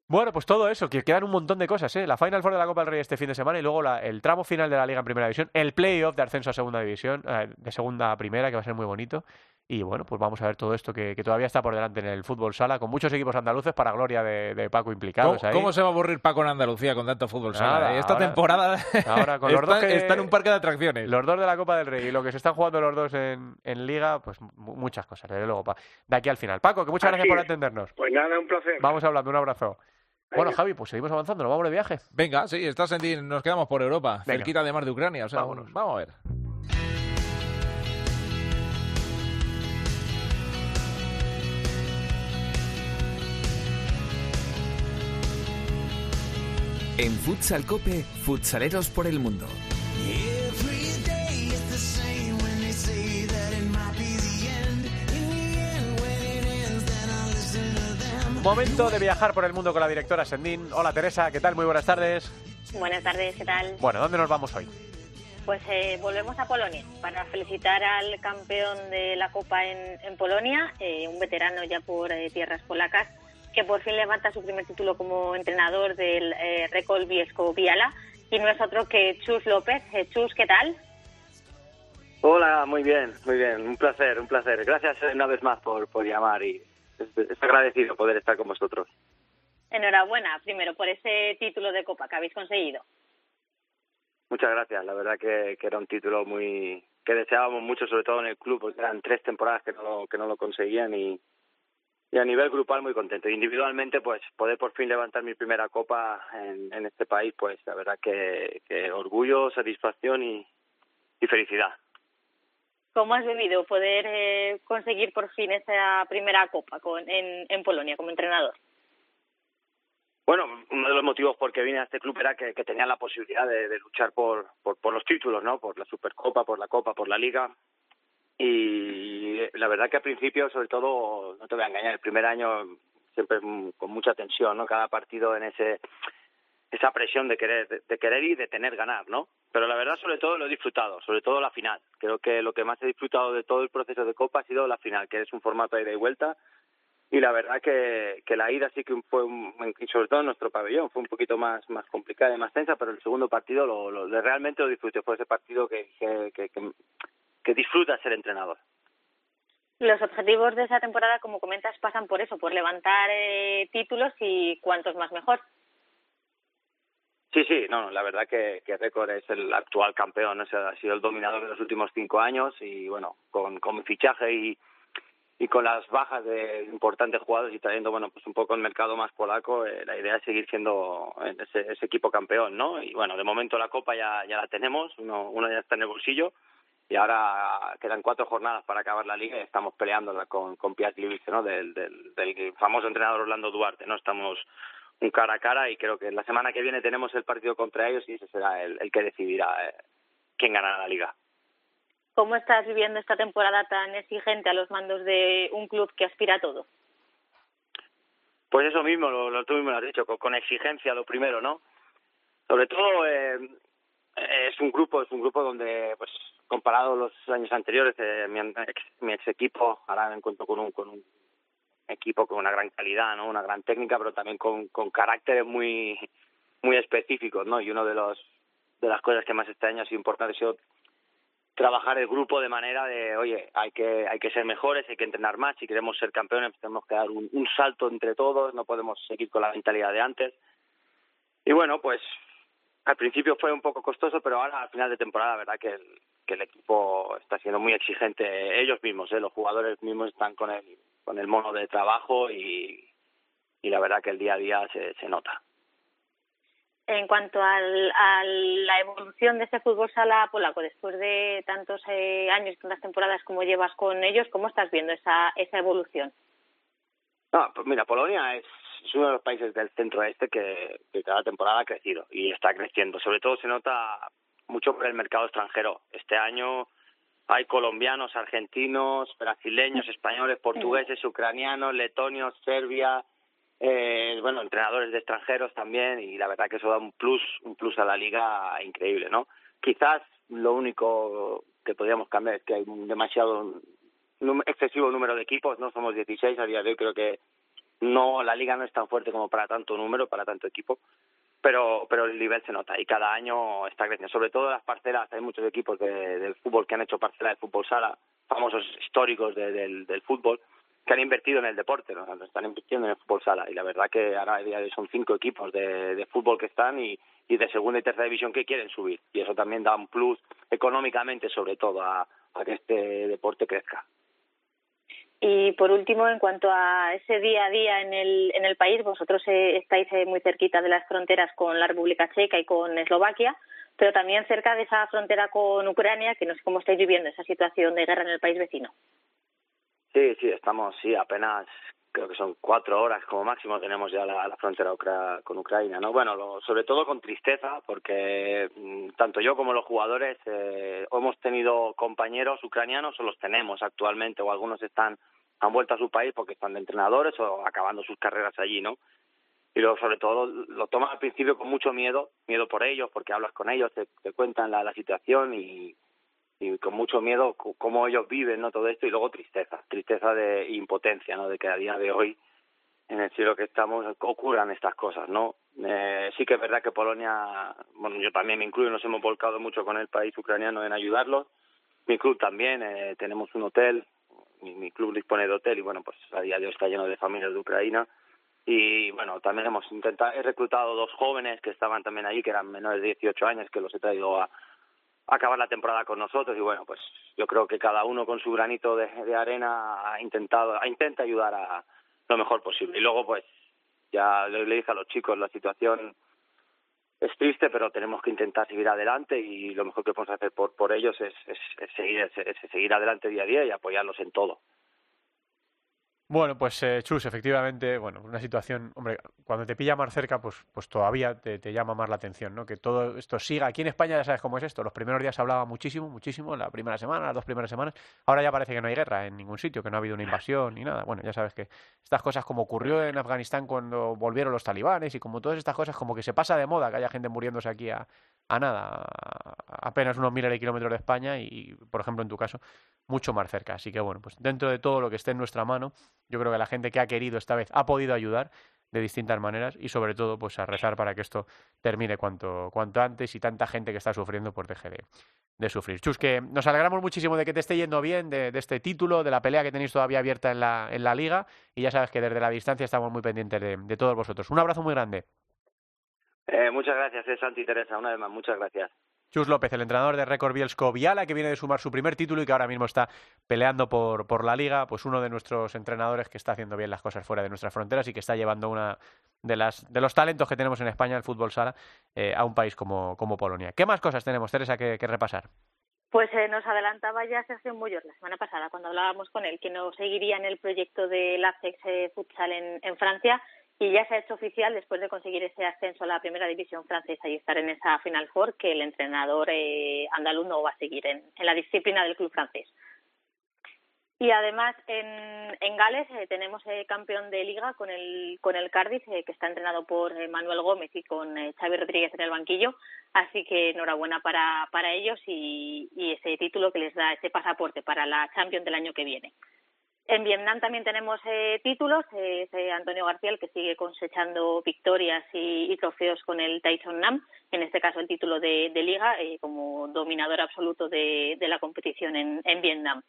Bueno, pues todo eso, que quedan un montón de cosas, ¿eh? La Final Four de la Copa del Rey este fin de semana y luego la- el tramo final de la Liga en Primera División, el playoff de ascenso a Segunda División, eh, de Segunda a Primera, que va a ser muy bonito. Y bueno, pues vamos a ver todo esto que, que todavía está por delante en el fútbol sala, con muchos equipos andaluces para gloria de, de Paco ¿Cómo, implicados ahí. cómo se va a aburrir Paco en Andalucía con tanto fútbol sala? Nada, eh? Esta ahora- temporada ahora con los está, dos que- está en un parque de atracciones. Los dos de la Copa del Rey y lo que se están jugando los dos en, en Liga, pues mu- muchas cosas, desde luego, pa- de aquí al final. Paco, que muchas Así gracias por atendernos. Pues nada, un placer. Vamos hablando, un abrazo. Bueno. Javi, pues seguimos avanzando, nos vamos de viaje. Venga, sí, estás en ti, nos quedamos por Europa, Venga. cerquita de mar de Ucrania. O sea, Vámonos. vamos a ver. En Futsal Cope, futsaleros por el mundo. Momento de viajar por el mundo con la directora Sendín. Hola Teresa, ¿qué tal? Muy buenas tardes. Buenas tardes, ¿qué tal? Bueno, ¿dónde nos vamos hoy? pues eh, volvemos a Polonia para felicitar al campeón de la Copa en, Polonia, eh, un veterano ya por eh, tierras polacas, que por fin levanta su primer título como entrenador del eh, Recol Viesco Viala. Y no es otro que Chus López. Chus, ¿qué tal? Hola, muy bien, muy bien. Un placer, un placer. Gracias una vez más por, por llamar y es agradecido poder estar con vosotros. Enhorabuena, primero, por ese título de Copa que habéis conseguido. Muchas gracias. La verdad que, era un título muy que deseábamos mucho, sobre todo en el club, porque eran tres temporadas que no, que no lo conseguían y, y a nivel grupal muy contento. Individualmente, pues poder por fin levantar mi primera copa en, en este país, pues la verdad que, que orgullo, satisfacción y, y felicidad. ¿Cómo has vivido poder eh, conseguir por fin esa primera copa con, en, Polonia como entrenador? Bueno, uno de los motivos por que vine a este club era que, que tenía la posibilidad de, luchar por, por, por, los títulos, ¿no? Por la Supercopa, por la Copa, por la Liga. Y la verdad que al principio, sobre todo, no te voy a engañar, el primer año siempre con mucha tensión, ¿no? Cada partido en ese esa presión de querer de, querer y de tener ganar, ¿no? Pero la verdad, sobre todo, lo he disfrutado, sobre todo la final. Creo que lo que más he disfrutado de todo el proceso de Copa ha sido la final, que es un formato de ida y vuelta y la verdad que, que la ida sí que fue, un, sobre todo en nuestro pabellón, fue un poquito más, complicada y más tensa, pero el segundo partido lo, lo realmente lo disfruté, fue ese partido que, que disfruta ser entrenador. Los objetivos de esa temporada, como comentas, pasan por eso, por levantar eh, títulos y cuantos más mejor. Sí, sí, no, la verdad que, que Récord es el actual campeón, o sea, ha sido el dominador de los últimos cinco años y bueno, con, con fichaje y, y con las bajas de importantes jugadores y trayendo bueno pues un poco el mercado más polaco eh, la idea es seguir siendo ese, ese, equipo campeón no y bueno de momento la copa ya ya la tenemos uno uno ya está en el bolsillo y ahora quedan cuatro jornadas para acabar la liga y estamos peleándola con con Piat no del, del, del famoso entrenador Orlando Duarte no estamos un cara a cara y creo que la semana que viene tenemos el partido contra ellos y ese será el, el que decidirá eh, quién ganará la liga ¿Cómo estás viviendo esta temporada tan exigente a los mandos de un club que aspira a todo? Pues eso mismo, lo, lo tú mismo lo has dicho, con, exigencia lo primero, ¿no? Sobre todo eh, es un grupo, es un grupo donde, pues, comparado a los años anteriores, eh, mi, ex, mi ex equipo ahora me encuentro con un, con un equipo con una gran calidad, ¿no? Una gran técnica, pero también con, con caracteres muy, muy específicos, ¿no? Y uno de los de las cosas que más este año ha sido importante ha sido trabajar el grupo de manera de, oye, hay que, hay que ser mejores, hay que entrenar más, si queremos ser campeones tenemos que dar un, salto entre todos, no podemos seguir con la mentalidad de antes. Y bueno, pues al principio fue un poco costoso, pero ahora al final de temporada, verdad que el, que el equipo está siendo muy exigente, ellos mismos, ¿eh? los jugadores mismos están con el, con el mono de trabajo y, y la verdad que el día a día se, se nota en cuanto al, a la evolución de este fútbol sala polaco, después de tantos eh, años, tantas temporadas como llevas con ellos, ¿cómo estás viendo esa, esa evolución? No, pues mira, Polonia es, uno de los países del centro-este que, que cada temporada ha crecido y está creciendo. Sobre todo se nota mucho por el mercado extranjero. Este año hay colombianos, argentinos, brasileños, españoles, portugueses, ucranianos, letonios, Serbia, eh, bueno, entrenadores de extranjeros también y la verdad que eso da un plus, un plus a la liga increíble, ¿no? Quizás lo único que podríamos cambiar es que hay un demasiado excesivo número de equipos, no somos 16 a día de hoy, creo que no la liga no es tan fuerte como para tanto número, para tanto equipo, pero pero el nivel se nota y cada año está creciendo, sobre todo las parcelas, hay muchos equipos de, del fútbol que han hecho parcela de fútbol sala, famosos históricos del, fútbol, que han invertido en el deporte, ¿no? están invirtiendo en el fútbol sala y la verdad que ahora son cinco equipos de, fútbol que están y, de segunda y tercera división que quieren subir y eso también da un plus económicamente sobre todo a que este deporte crezca. Y por último, en cuanto a ese día a día en el, en el país, vosotros eh, estáis eh, muy cerquita de las fronteras con la República Checa y con Eslovaquia, pero también cerca de esa frontera con Ucrania, que no sé cómo estáis viviendo esa situación de guerra en el país vecino. Sí, sí, estamos, sí, apenas creo que son cuatro horas como máximo tenemos ya la, la frontera con Ucrania, ¿no? Bueno, lo, sobre todo con tristeza porque mm, tanto yo como los jugadores eh, hemos tenido compañeros ucranianos o los tenemos actualmente o algunos están han vuelto a su país porque están de entrenadores o acabando sus carreras allí, ¿no? y luego sobre todo lo, toman al principio con mucho miedo, miedo por ellos, porque hablas con ellos, te, te cuentan la, la situación y, y con mucho miedo cómo ellos viven no todo esto y luego tristeza tristeza de impotencia no de que a día de hoy en el cielo que estamos ocurran estas cosas no eh, sí que es verdad que Polonia bueno yo también me incluyo nos hemos volcado mucho con el país ucraniano en ayudarlos. Mi club también eh, tenemos un hotel mi, mi club dispone de hotel y bueno pues a día de hoy está lleno de familias de Ucrania. Y bueno también hemos intentado he reclutado dos jóvenes que estaban también allí que eran menores de 18 años que los he traído a acabar la temporada con nosotros y bueno, pues yo creo que cada uno con su granito de, de arena ha intentado, intenta ayudar a lo mejor posible. Y luego pues ya le, le dije a los chicos, la situación es triste, pero tenemos que intentar seguir adelante y lo mejor que podemos hacer por, por ellos es, es, es seguir, es, seguir adelante día a día y apoyarlos en todo. Bueno, pues eh, Chus, efectivamente, bueno, una situación, hombre, cuando te pilla más cerca, pues, pues todavía te, te, llama más la atención, ¿no? Que todo esto siga. Aquí en España ya sabes cómo es esto. Los primeros días se hablaba muchísimo, muchísimo, la primera semana, las dos primeras semanas. Ahora ya parece que no hay guerra en ningún sitio, que no ha habido una invasión ni nada. Bueno, ya sabes que estas cosas como ocurrió en Afganistán cuando volvieron los talibanes y como todas estas cosas, como que se pasa de moda que haya gente muriéndose aquí a, a nada, apenas unos miles de kilómetros de España y, por ejemplo, en tu caso, mucho más cerca. Así que bueno, pues dentro de todo lo que esté en nuestra mano, yo creo que la gente que ha querido esta vez ha podido ayudar de distintas maneras y sobre todo pues a rezar para que esto termine cuanto, cuanto antes y tanta gente que está sufriendo pues deje de, sufrir. Chus, que nos alegramos muchísimo de que te esté yendo bien, de, este título, de la pelea que tenéis todavía abierta en la, en la liga y ya sabes que desde la distancia estamos muy pendientes de todos vosotros. Un abrazo muy grande. Eh, muchas gracias, eh, Santi Teresa, una vez más, muchas gracias. Chus López, el entrenador de Record Bielsko Viala, que viene de sumar su primer título y que ahora mismo está peleando por, por la liga, pues uno de nuestros entrenadores que está haciendo bien las cosas fuera de nuestras fronteras y que está llevando una de las de los talentos que tenemos en España, el fútbol sala, eh, a un país como, como Polonia. ¿Qué más cosas tenemos, Teresa, que, que repasar? Pues eh, nos adelantaba ya Sergio Muyor la semana pasada cuando hablábamos con él que nos seguiría en el proyecto del AFEX eh, Futsal en, en Francia y ya se ha hecho oficial después de conseguir ese ascenso a la primera división francesa y estar en esa Final Four que el entrenador eh, andaluz no va a seguir en, en, la disciplina del club francés. Y además en, en Gales eh, tenemos eh, campeón de liga con el con el Cardiff eh, que está entrenado por eh, Manuel Gómez y con Xavi Rodríguez en el banquillo, así que enhorabuena para para ellos y, y ese título que les da ese pasaporte para la Champions del año que viene. En Vietnam también tenemos eh, títulos, eh, eh, Antonio García, que sigue cosechando victorias y, y, trofeos con el Tyson Nam, en este caso el título de, liga, eh, como dominador absoluto de, la competición en, Vietnam.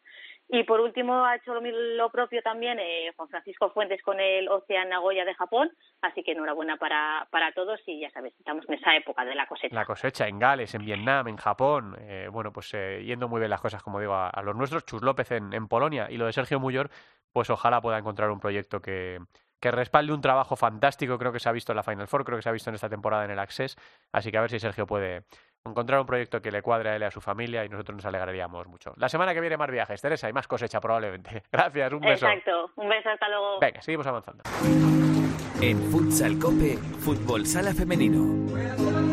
Y por último ha hecho lo, lo propio también eh, Juan Francisco Fuentes con el Ocean Nagoya de Japón, así que enhorabuena para, para todos y ya sabes, estamos en esa época de la cosecha. La cosecha en Gales, en Vietnam, en Japón, eh, bueno, pues eh, yendo muy bien las cosas, como digo, a, a los nuestros, Chus López en, en Polonia y lo de Sergio Muyor, pues ojalá pueda encontrar un proyecto que, que respalde un trabajo fantástico, creo que se ha visto en la Final Four, creo que se ha visto en esta temporada en el Access, así que a ver si Sergio puede encontrar un proyecto que le cuadre a él y a su familia y nosotros nos alegraríamos mucho. La semana que viene más viajes, Teresa, y más cosecha probablemente. Gracias, un beso. Exacto, un beso, hasta luego. Venga, seguimos avanzando. En Futsal Cope, Fútbol Sala Femenino.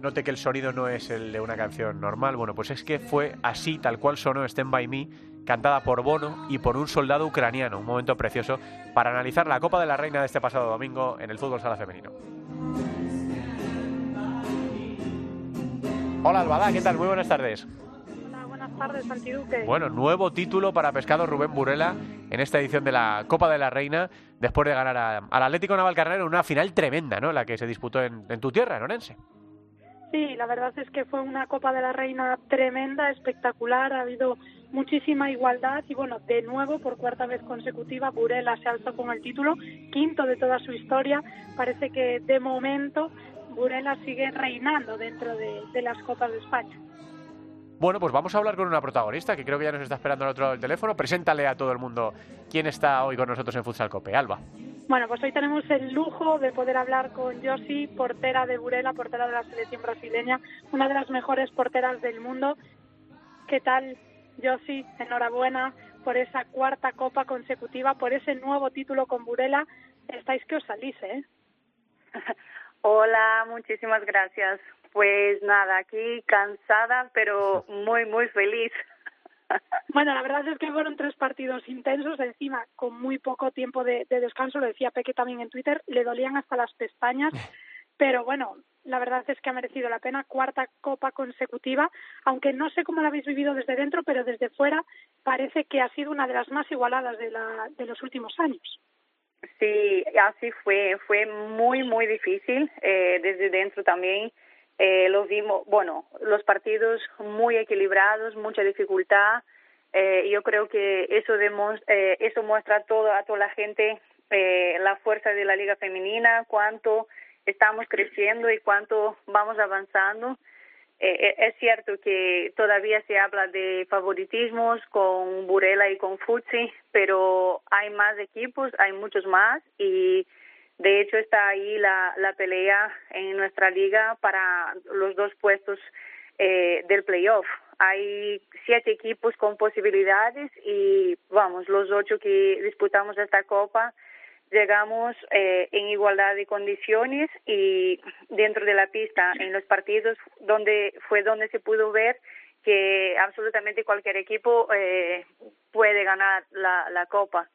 Note que el sonido no es el de una canción normal. Bueno, pues es que fue así, tal cual sonó Stand By Me, cantada por Bono y por un soldado ucraniano. Un momento precioso para analizar la Copa de la Reina de este pasado domingo en el fútbol sala femenino. Hola Albada, ¿qué tal? Muy buenas tardes. Hola, buenas tardes, Santiduque. Bueno, nuevo título para Pescado Rubén Burela en esta edición de la Copa de la Reina, después de ganar a, al Atlético Navalcarnero en una final tremenda, ¿no? La que se disputó en, en tu tierra, en Orense. Sí, la verdad es que fue una Copa de la Reina tremenda, espectacular, ha habido muchísima igualdad y bueno, de nuevo por cuarta vez consecutiva Burela se alzó con el título, quinto de toda su historia, parece que de momento Burela sigue reinando dentro de, las Copas de España. Bueno, pues vamos a hablar con una protagonista que creo que ya nos está esperando al otro lado del teléfono. Preséntale a todo el mundo quién está hoy con nosotros en Futsal Cope. Alba. Bueno, pues hoy tenemos el lujo de poder hablar con Josi, portera de Burela, portera de la selección brasileña, una de las mejores porteras del mundo. ¿Qué tal, Josi? Enhorabuena por esa cuarta copa consecutiva, por ese nuevo título con Burela. Estáis que os salís, ¿eh? Hola, muchísimas gracias. Pues nada, aquí cansada, pero muy, muy feliz. Bueno, la verdad es que fueron tres partidos intensos, encima con muy poco tiempo de, descanso, lo decía Peque también en Twitter, le dolían hasta las pestañas, pero bueno, la verdad es que ha merecido la pena, cuarta copa consecutiva, aunque no sé cómo la habéis vivido desde dentro, pero desde fuera parece que ha sido una de las más igualadas de, la, de los últimos años. Sí, así fue, fue muy, muy difícil, eh, desde dentro también eh, lo vimos, bueno, los partidos muy equilibrados, mucha dificultad. Eh, yo creo que eso, eh, eso muestra a, todo, a toda la gente eh, la fuerza de la liga femenina, cuánto estamos creciendo y cuánto vamos avanzando. Eh, es cierto que todavía se habla de favoritismos con Burela y con Futsi, pero hay más equipos, hay muchos más y de hecho, está ahí la, la pelea en nuestra liga para los dos puestos eh, del playoff. Hay siete equipos con posibilidades y vamos, los ocho que disputamos esta copa llegamos eh, en igualdad de condiciones y dentro de la pista en los partidos donde fue donde se pudo ver que absolutamente cualquier equipo eh, puede ganar la, la copa.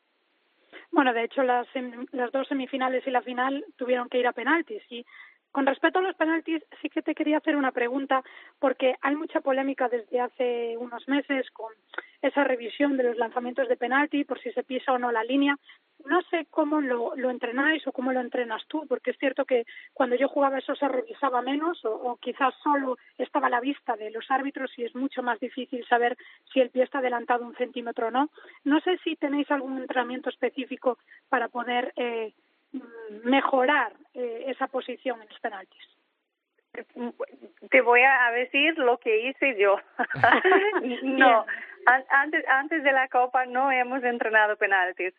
Bueno, de hecho, las, las dos semifinales y la final tuvieron que ir a penaltis. Y con respecto a los penaltis, sí que te quería hacer una pregunta, porque hay mucha polémica desde hace unos meses con esa revisión de los lanzamientos de penalti, por si se pisa o no la línea. No sé cómo lo, lo entrenáis o cómo lo entrenas tú, porque es cierto que cuando yo jugaba eso se revisaba menos o, quizás solo estaba a la vista de los árbitros y es mucho más difícil saber si el pie está adelantado un centímetro o no. No sé si tenéis algún entrenamiento específico para poder eh, mejorar eh, esa posición en los penaltis. Te voy a decir lo que hice yo. no, antes, antes de la Copa no hemos entrenado penaltis.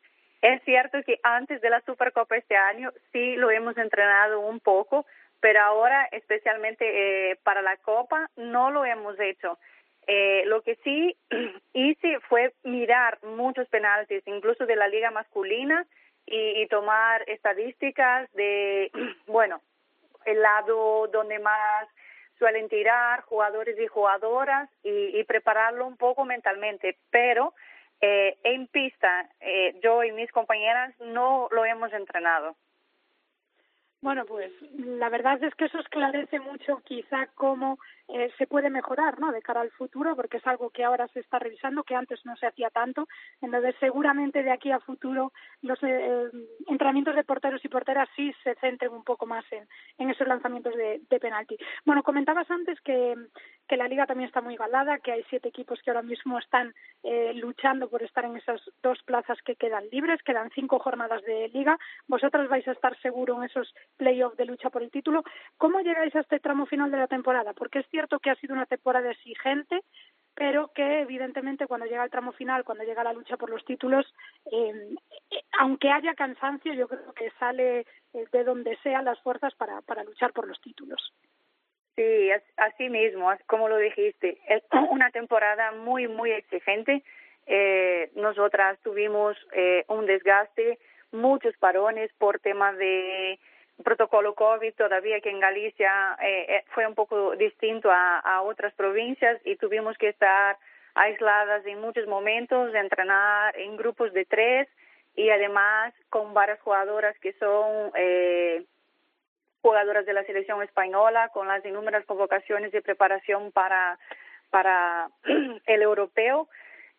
Es cierto que antes de la Supercopa este año sí lo hemos entrenado un poco, pero ahora, especialmente eh, para la Copa, no lo hemos hecho. Eh, lo que sí hice fue mirar muchos penaltis, incluso de la liga masculina, y, y tomar estadísticas de, bueno, el lado donde más suelen tirar jugadores y jugadoras y, y prepararlo un poco mentalmente, pero eh, en pista eh, yo y mis compañeras no lo hemos entrenado. Bueno, pues la verdad es que eso esclarece mucho quizá cómo eh, se puede mejorar ¿no? de cara al futuro, porque es algo que ahora se está revisando, que antes no se hacía tanto. Entonces, seguramente de aquí a futuro los eh, eh, entrenamientos de porteros y porteras sí se centren un poco más en, esos lanzamientos de, de penalti. Bueno, comentabas antes que, la liga también está muy igualada, que hay siete equipos que ahora mismo están eh, luchando por estar en esas dos plazas que quedan libres, quedan cinco jornadas de liga. Vosotros vais a estar seguro en esos playoffs de lucha por el título. ¿Cómo llegáis a este tramo final de la temporada? Porque es cierto que ha sido una temporada exigente, pero que evidentemente cuando llega el tramo final, cuando llega la lucha por los títulos, eh, aunque haya cansancio, yo creo que sale eh, de donde sea las fuerzas para, para luchar por los títulos. Sí, así mismo, como lo dijiste, es una temporada muy, muy exigente. Eh, nosotras tuvimos eh, un desgaste, muchos parones por temas de protocolo COVID todavía que en Galicia eh, eh, fue un poco distinto a, a, otras provincias y tuvimos que estar aisladas en muchos momentos, entrenar en grupos de tres y además con varias jugadoras que son eh, jugadoras de la selección española, con las innumerables convocaciones de preparación para, para el europeo.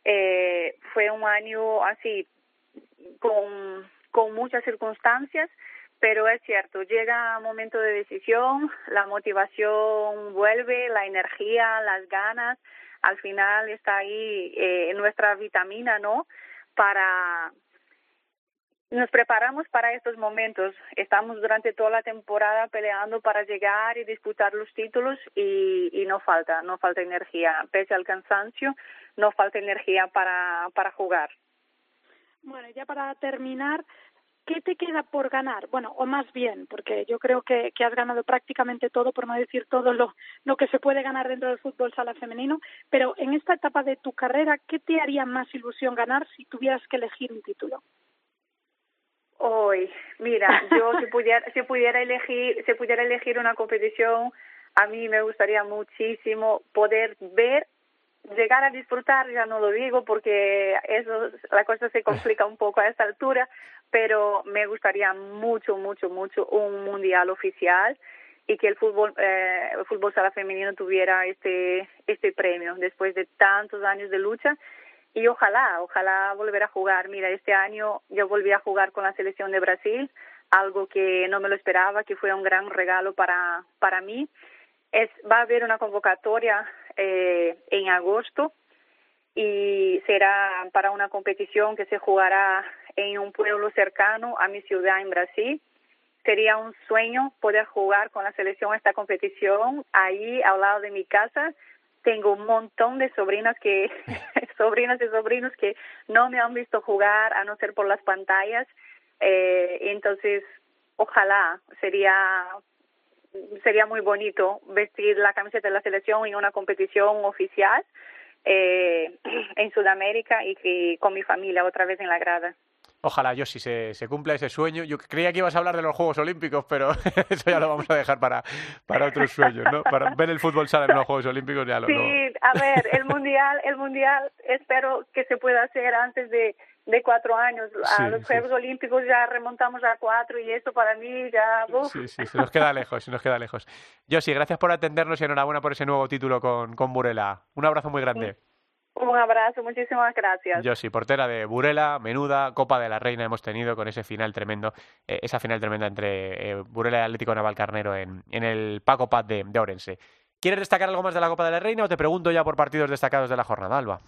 Eh, fue un año así con, con muchas circunstancias pero es cierto, llega momento de decisión, la motivación vuelve, la energía, las ganas, al final está ahí eh, nuestra vitamina, ¿no? Para nos preparamos para estos momentos. Estamos durante toda la temporada peleando para llegar y disputar los títulos y, y no falta, no falta energía. Pese al cansancio, no falta energía para, para jugar. Bueno, ya para terminar, ¿qué te queda por ganar? Bueno, o más bien, porque yo creo que, que has ganado prácticamente todo, por no decir todo lo, lo que se puede ganar dentro del fútbol sala femenino, pero en esta etapa de tu carrera, ¿qué te haría más ilusión ganar si tuvieras que elegir un título? Hoy, mira, yo si pudiera, si pudiera elegir, si pudiera elegir una competición, a mí me gustaría muchísimo poder ver llegar a disfrutar, ya no lo digo porque eso la cosa se complica un poco a esta altura, pero me gustaría mucho, mucho, mucho un mundial oficial y que el fútbol, eh, el fútbol sala femenino tuviera este, este premio después de tantos años de lucha y ojalá, ojalá volver a jugar. Mira, este año yo volví a jugar con la selección de Brasil, algo que no me lo esperaba, que fue un gran regalo para, para mí. Es, va a haber una convocatoria eh, en agosto y será para una competición que se jugará en un pueblo cercano a mi ciudad en Brasil. Sería un sueño poder jugar con la selección esta competición ahí al lado de mi casa tengo un montón de sobrinas que sobrinas y sobrinos que no me han visto jugar a no ser por las pantallas eh, entonces ojalá sería sería muy bonito vestir la camiseta de la selección en una competición oficial eh, en Sudamérica y que con mi familia otra vez en la grada Ojalá, yo si se, se cumpla ese sueño. Yo creía que ibas a hablar de los Juegos Olímpicos, pero eso ya lo vamos a dejar para, para otros sueños, ¿no? Para ver el fútbol sala en los Juegos Olímpicos ya lo... Sí, a ver, el Mundial, el Mundial espero que se pueda hacer antes de, de cuatro años. A los Juegos Olímpicos ya remontamos a cuatro y esto para mí ya... Sí, sí, se nos queda lejos, se nos queda lejos. Yo sí, gracias por atendernos y enhorabuena por ese nuevo título con, con Burela. Un abrazo muy grande. Un abrazo, muchísimas gracias. Yo sí, portera de Burela, menuda Copa de la Reina hemos tenido con ese final tremendo, eh, esa final tremenda entre eh, Burela y Atlético Navalcarnero en, en el Paco Paz de, de, Orense. ¿Quieres destacar algo más de la Copa de la Reina o te pregunto ya por partidos destacados de la jornada, Alba?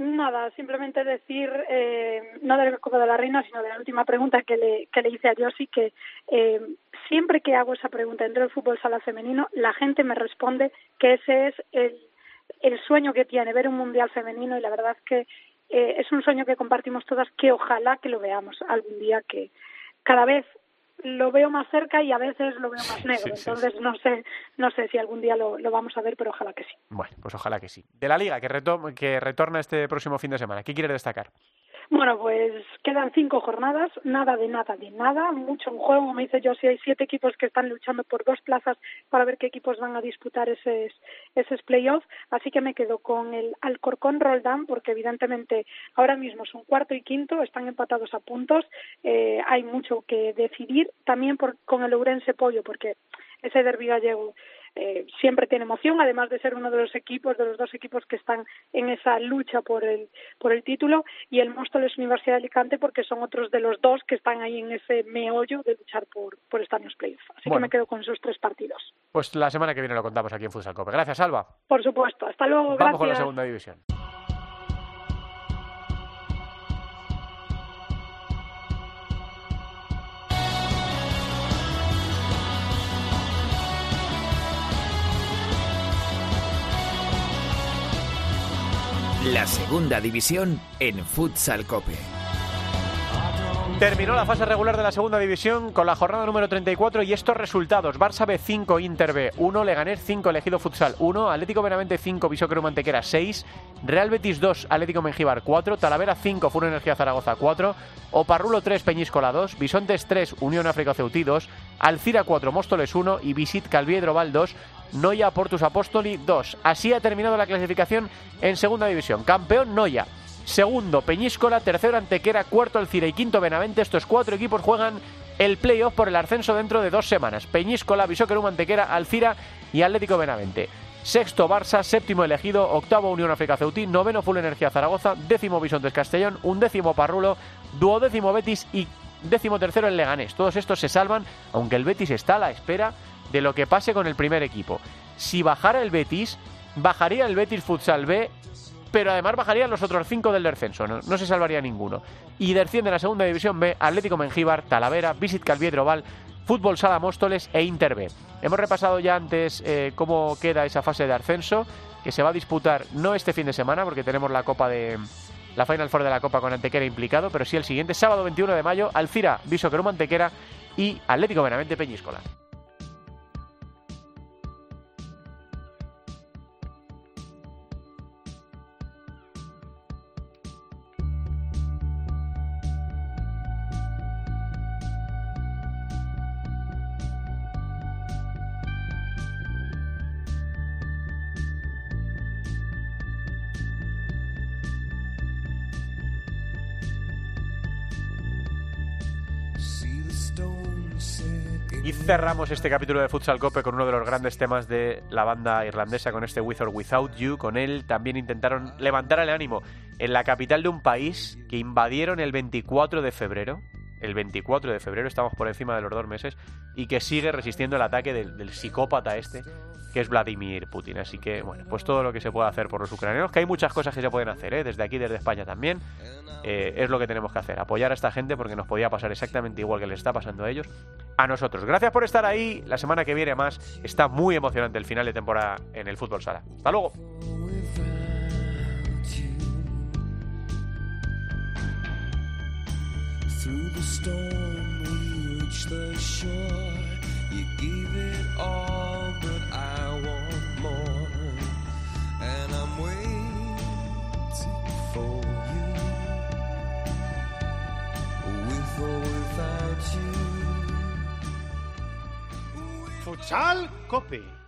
Nada, simplemente decir, eh, no de la Copa de la Reina, sino de la última pregunta que le, que le hice a Josi, que eh, siempre que hago esa pregunta dentro del fútbol sala femenino, la gente me responde que ese es el el sueño que tiene ver un mundial femenino y la verdad que eh, es un sueño que compartimos todas que ojalá que lo veamos algún día que cada vez lo veo más cerca y a veces lo veo más negro. Sí, sí, Entonces sí. no sé no sé si algún día lo, lo, vamos a ver, pero ojalá que sí. Bueno, pues ojalá que sí. De la liga que, reto que retorna este próximo fin de semana, ¿qué quieres destacar? Bueno, pues quedan cinco jornadas, nada de nada de nada, mucho en juego. Como dice yo, si hay siete equipos que están luchando por dos plazas para ver qué equipos van a disputar esos, esos playoffs. Así que me quedo con el Alcorcón Roldán, porque evidentemente ahora mismo son cuarto y quinto, están empatados a puntos. Eh, hay mucho que decidir. También por, con el Ourense Pollo, porque ese derbi gallego eh, siempre tiene emoción, además de ser uno de los equipos, de los dos equipos que están en esa lucha por el, por el título, y el Móstoles Universidad de Alicante, porque son otros de los dos que están ahí en ese meollo de luchar por, por estar en los playoffs. Así bueno. que me quedo con esos tres partidos. Pues la semana que viene lo contamos aquí en Futsal Cope. Gracias, Alba. Por supuesto. Hasta luego. Vamos gracias. con la segunda división. La segunda división en Futsal Cope. Terminó la fase regular de la segunda división con la jornada número 34 y estos resultados. Barça B 5, Inter B 1, Leganés 5, Elegido Futsal 1, Atlético Benavente 5, Bisóquero Mantequera 6, Real Betis 2, Atlético Mengíbar 4, Talavera 5, Furo Energía Zaragoza 4, Oparrulo 3, Peñíscola 2, Bisontes 3, Unión África Ceutí 2, Alcira 4, Móstoles 1 y Visit Calviedro Val 2, Noya Portus Apóstoli 2. Así ha terminado la clasificación en segunda división. Campeón Noya. Segundo, Peñíscola. Tercero, Antequera. Cuarto, Alcira. Y quinto, Benavente. Estos cuatro equipos juegan el playoff por el ascenso dentro de dos semanas. Peñíscola, Bisóquerum, Antequera, Alcira y Atlético Benavente. Sexto, Barça. Séptimo, Elegido. Octavo, Unión África Ceutí. Noveno, Full Energía Zaragoza. Décimo, Bisontes Castellón. Undécimo, Parrulo. Duodécimo, Betis. Y décimo tercero, el Leganés. Todos estos se salvan, aunque el Betis está a la espera de lo que pase con el primer equipo. Si bajara el Betis, bajaría el Betis Futsal B, pero además bajarían los otros cinco del descenso, no, se salvaría ninguno. Y desciende la segunda división B Atlético Mengíbar, Talavera, Visit Calviedro Val, Fútbol Sala Móstoles e Inter B. Hemos repasado ya antes eh, cómo queda esa fase de ascenso, que se va a disputar no este fin de semana, porque tenemos la Copa de, la Final Four de la Copa con Antequera implicado, pero sí el siguiente, sábado 21 de mayo, Alcira, Viso Antequera y Atlético Benavente Peñíscola. Cerramos este capítulo de Futsal Cope con uno de los grandes temas de la banda irlandesa, con este With or Without You. Con él también intentaron levantar el ánimo en la capital de un país que invadieron el 24 de febrero. El 24 de febrero, estamos por encima de los dos meses, y que sigue resistiendo el ataque del, del psicópata este, que es Vladimir Putin. Así que, bueno, pues todo lo que se puede hacer por los ucranianos, que hay muchas cosas que se pueden hacer, ¿eh? desde aquí, desde España también, eh, es lo que tenemos que hacer, apoyar a esta gente porque nos podía pasar exactamente igual que les está pasando a ellos, a nosotros. Gracias por estar ahí, la semana que viene más, está muy emocionante el final de temporada en el fútbol sala. Hasta luego. Futsal Cope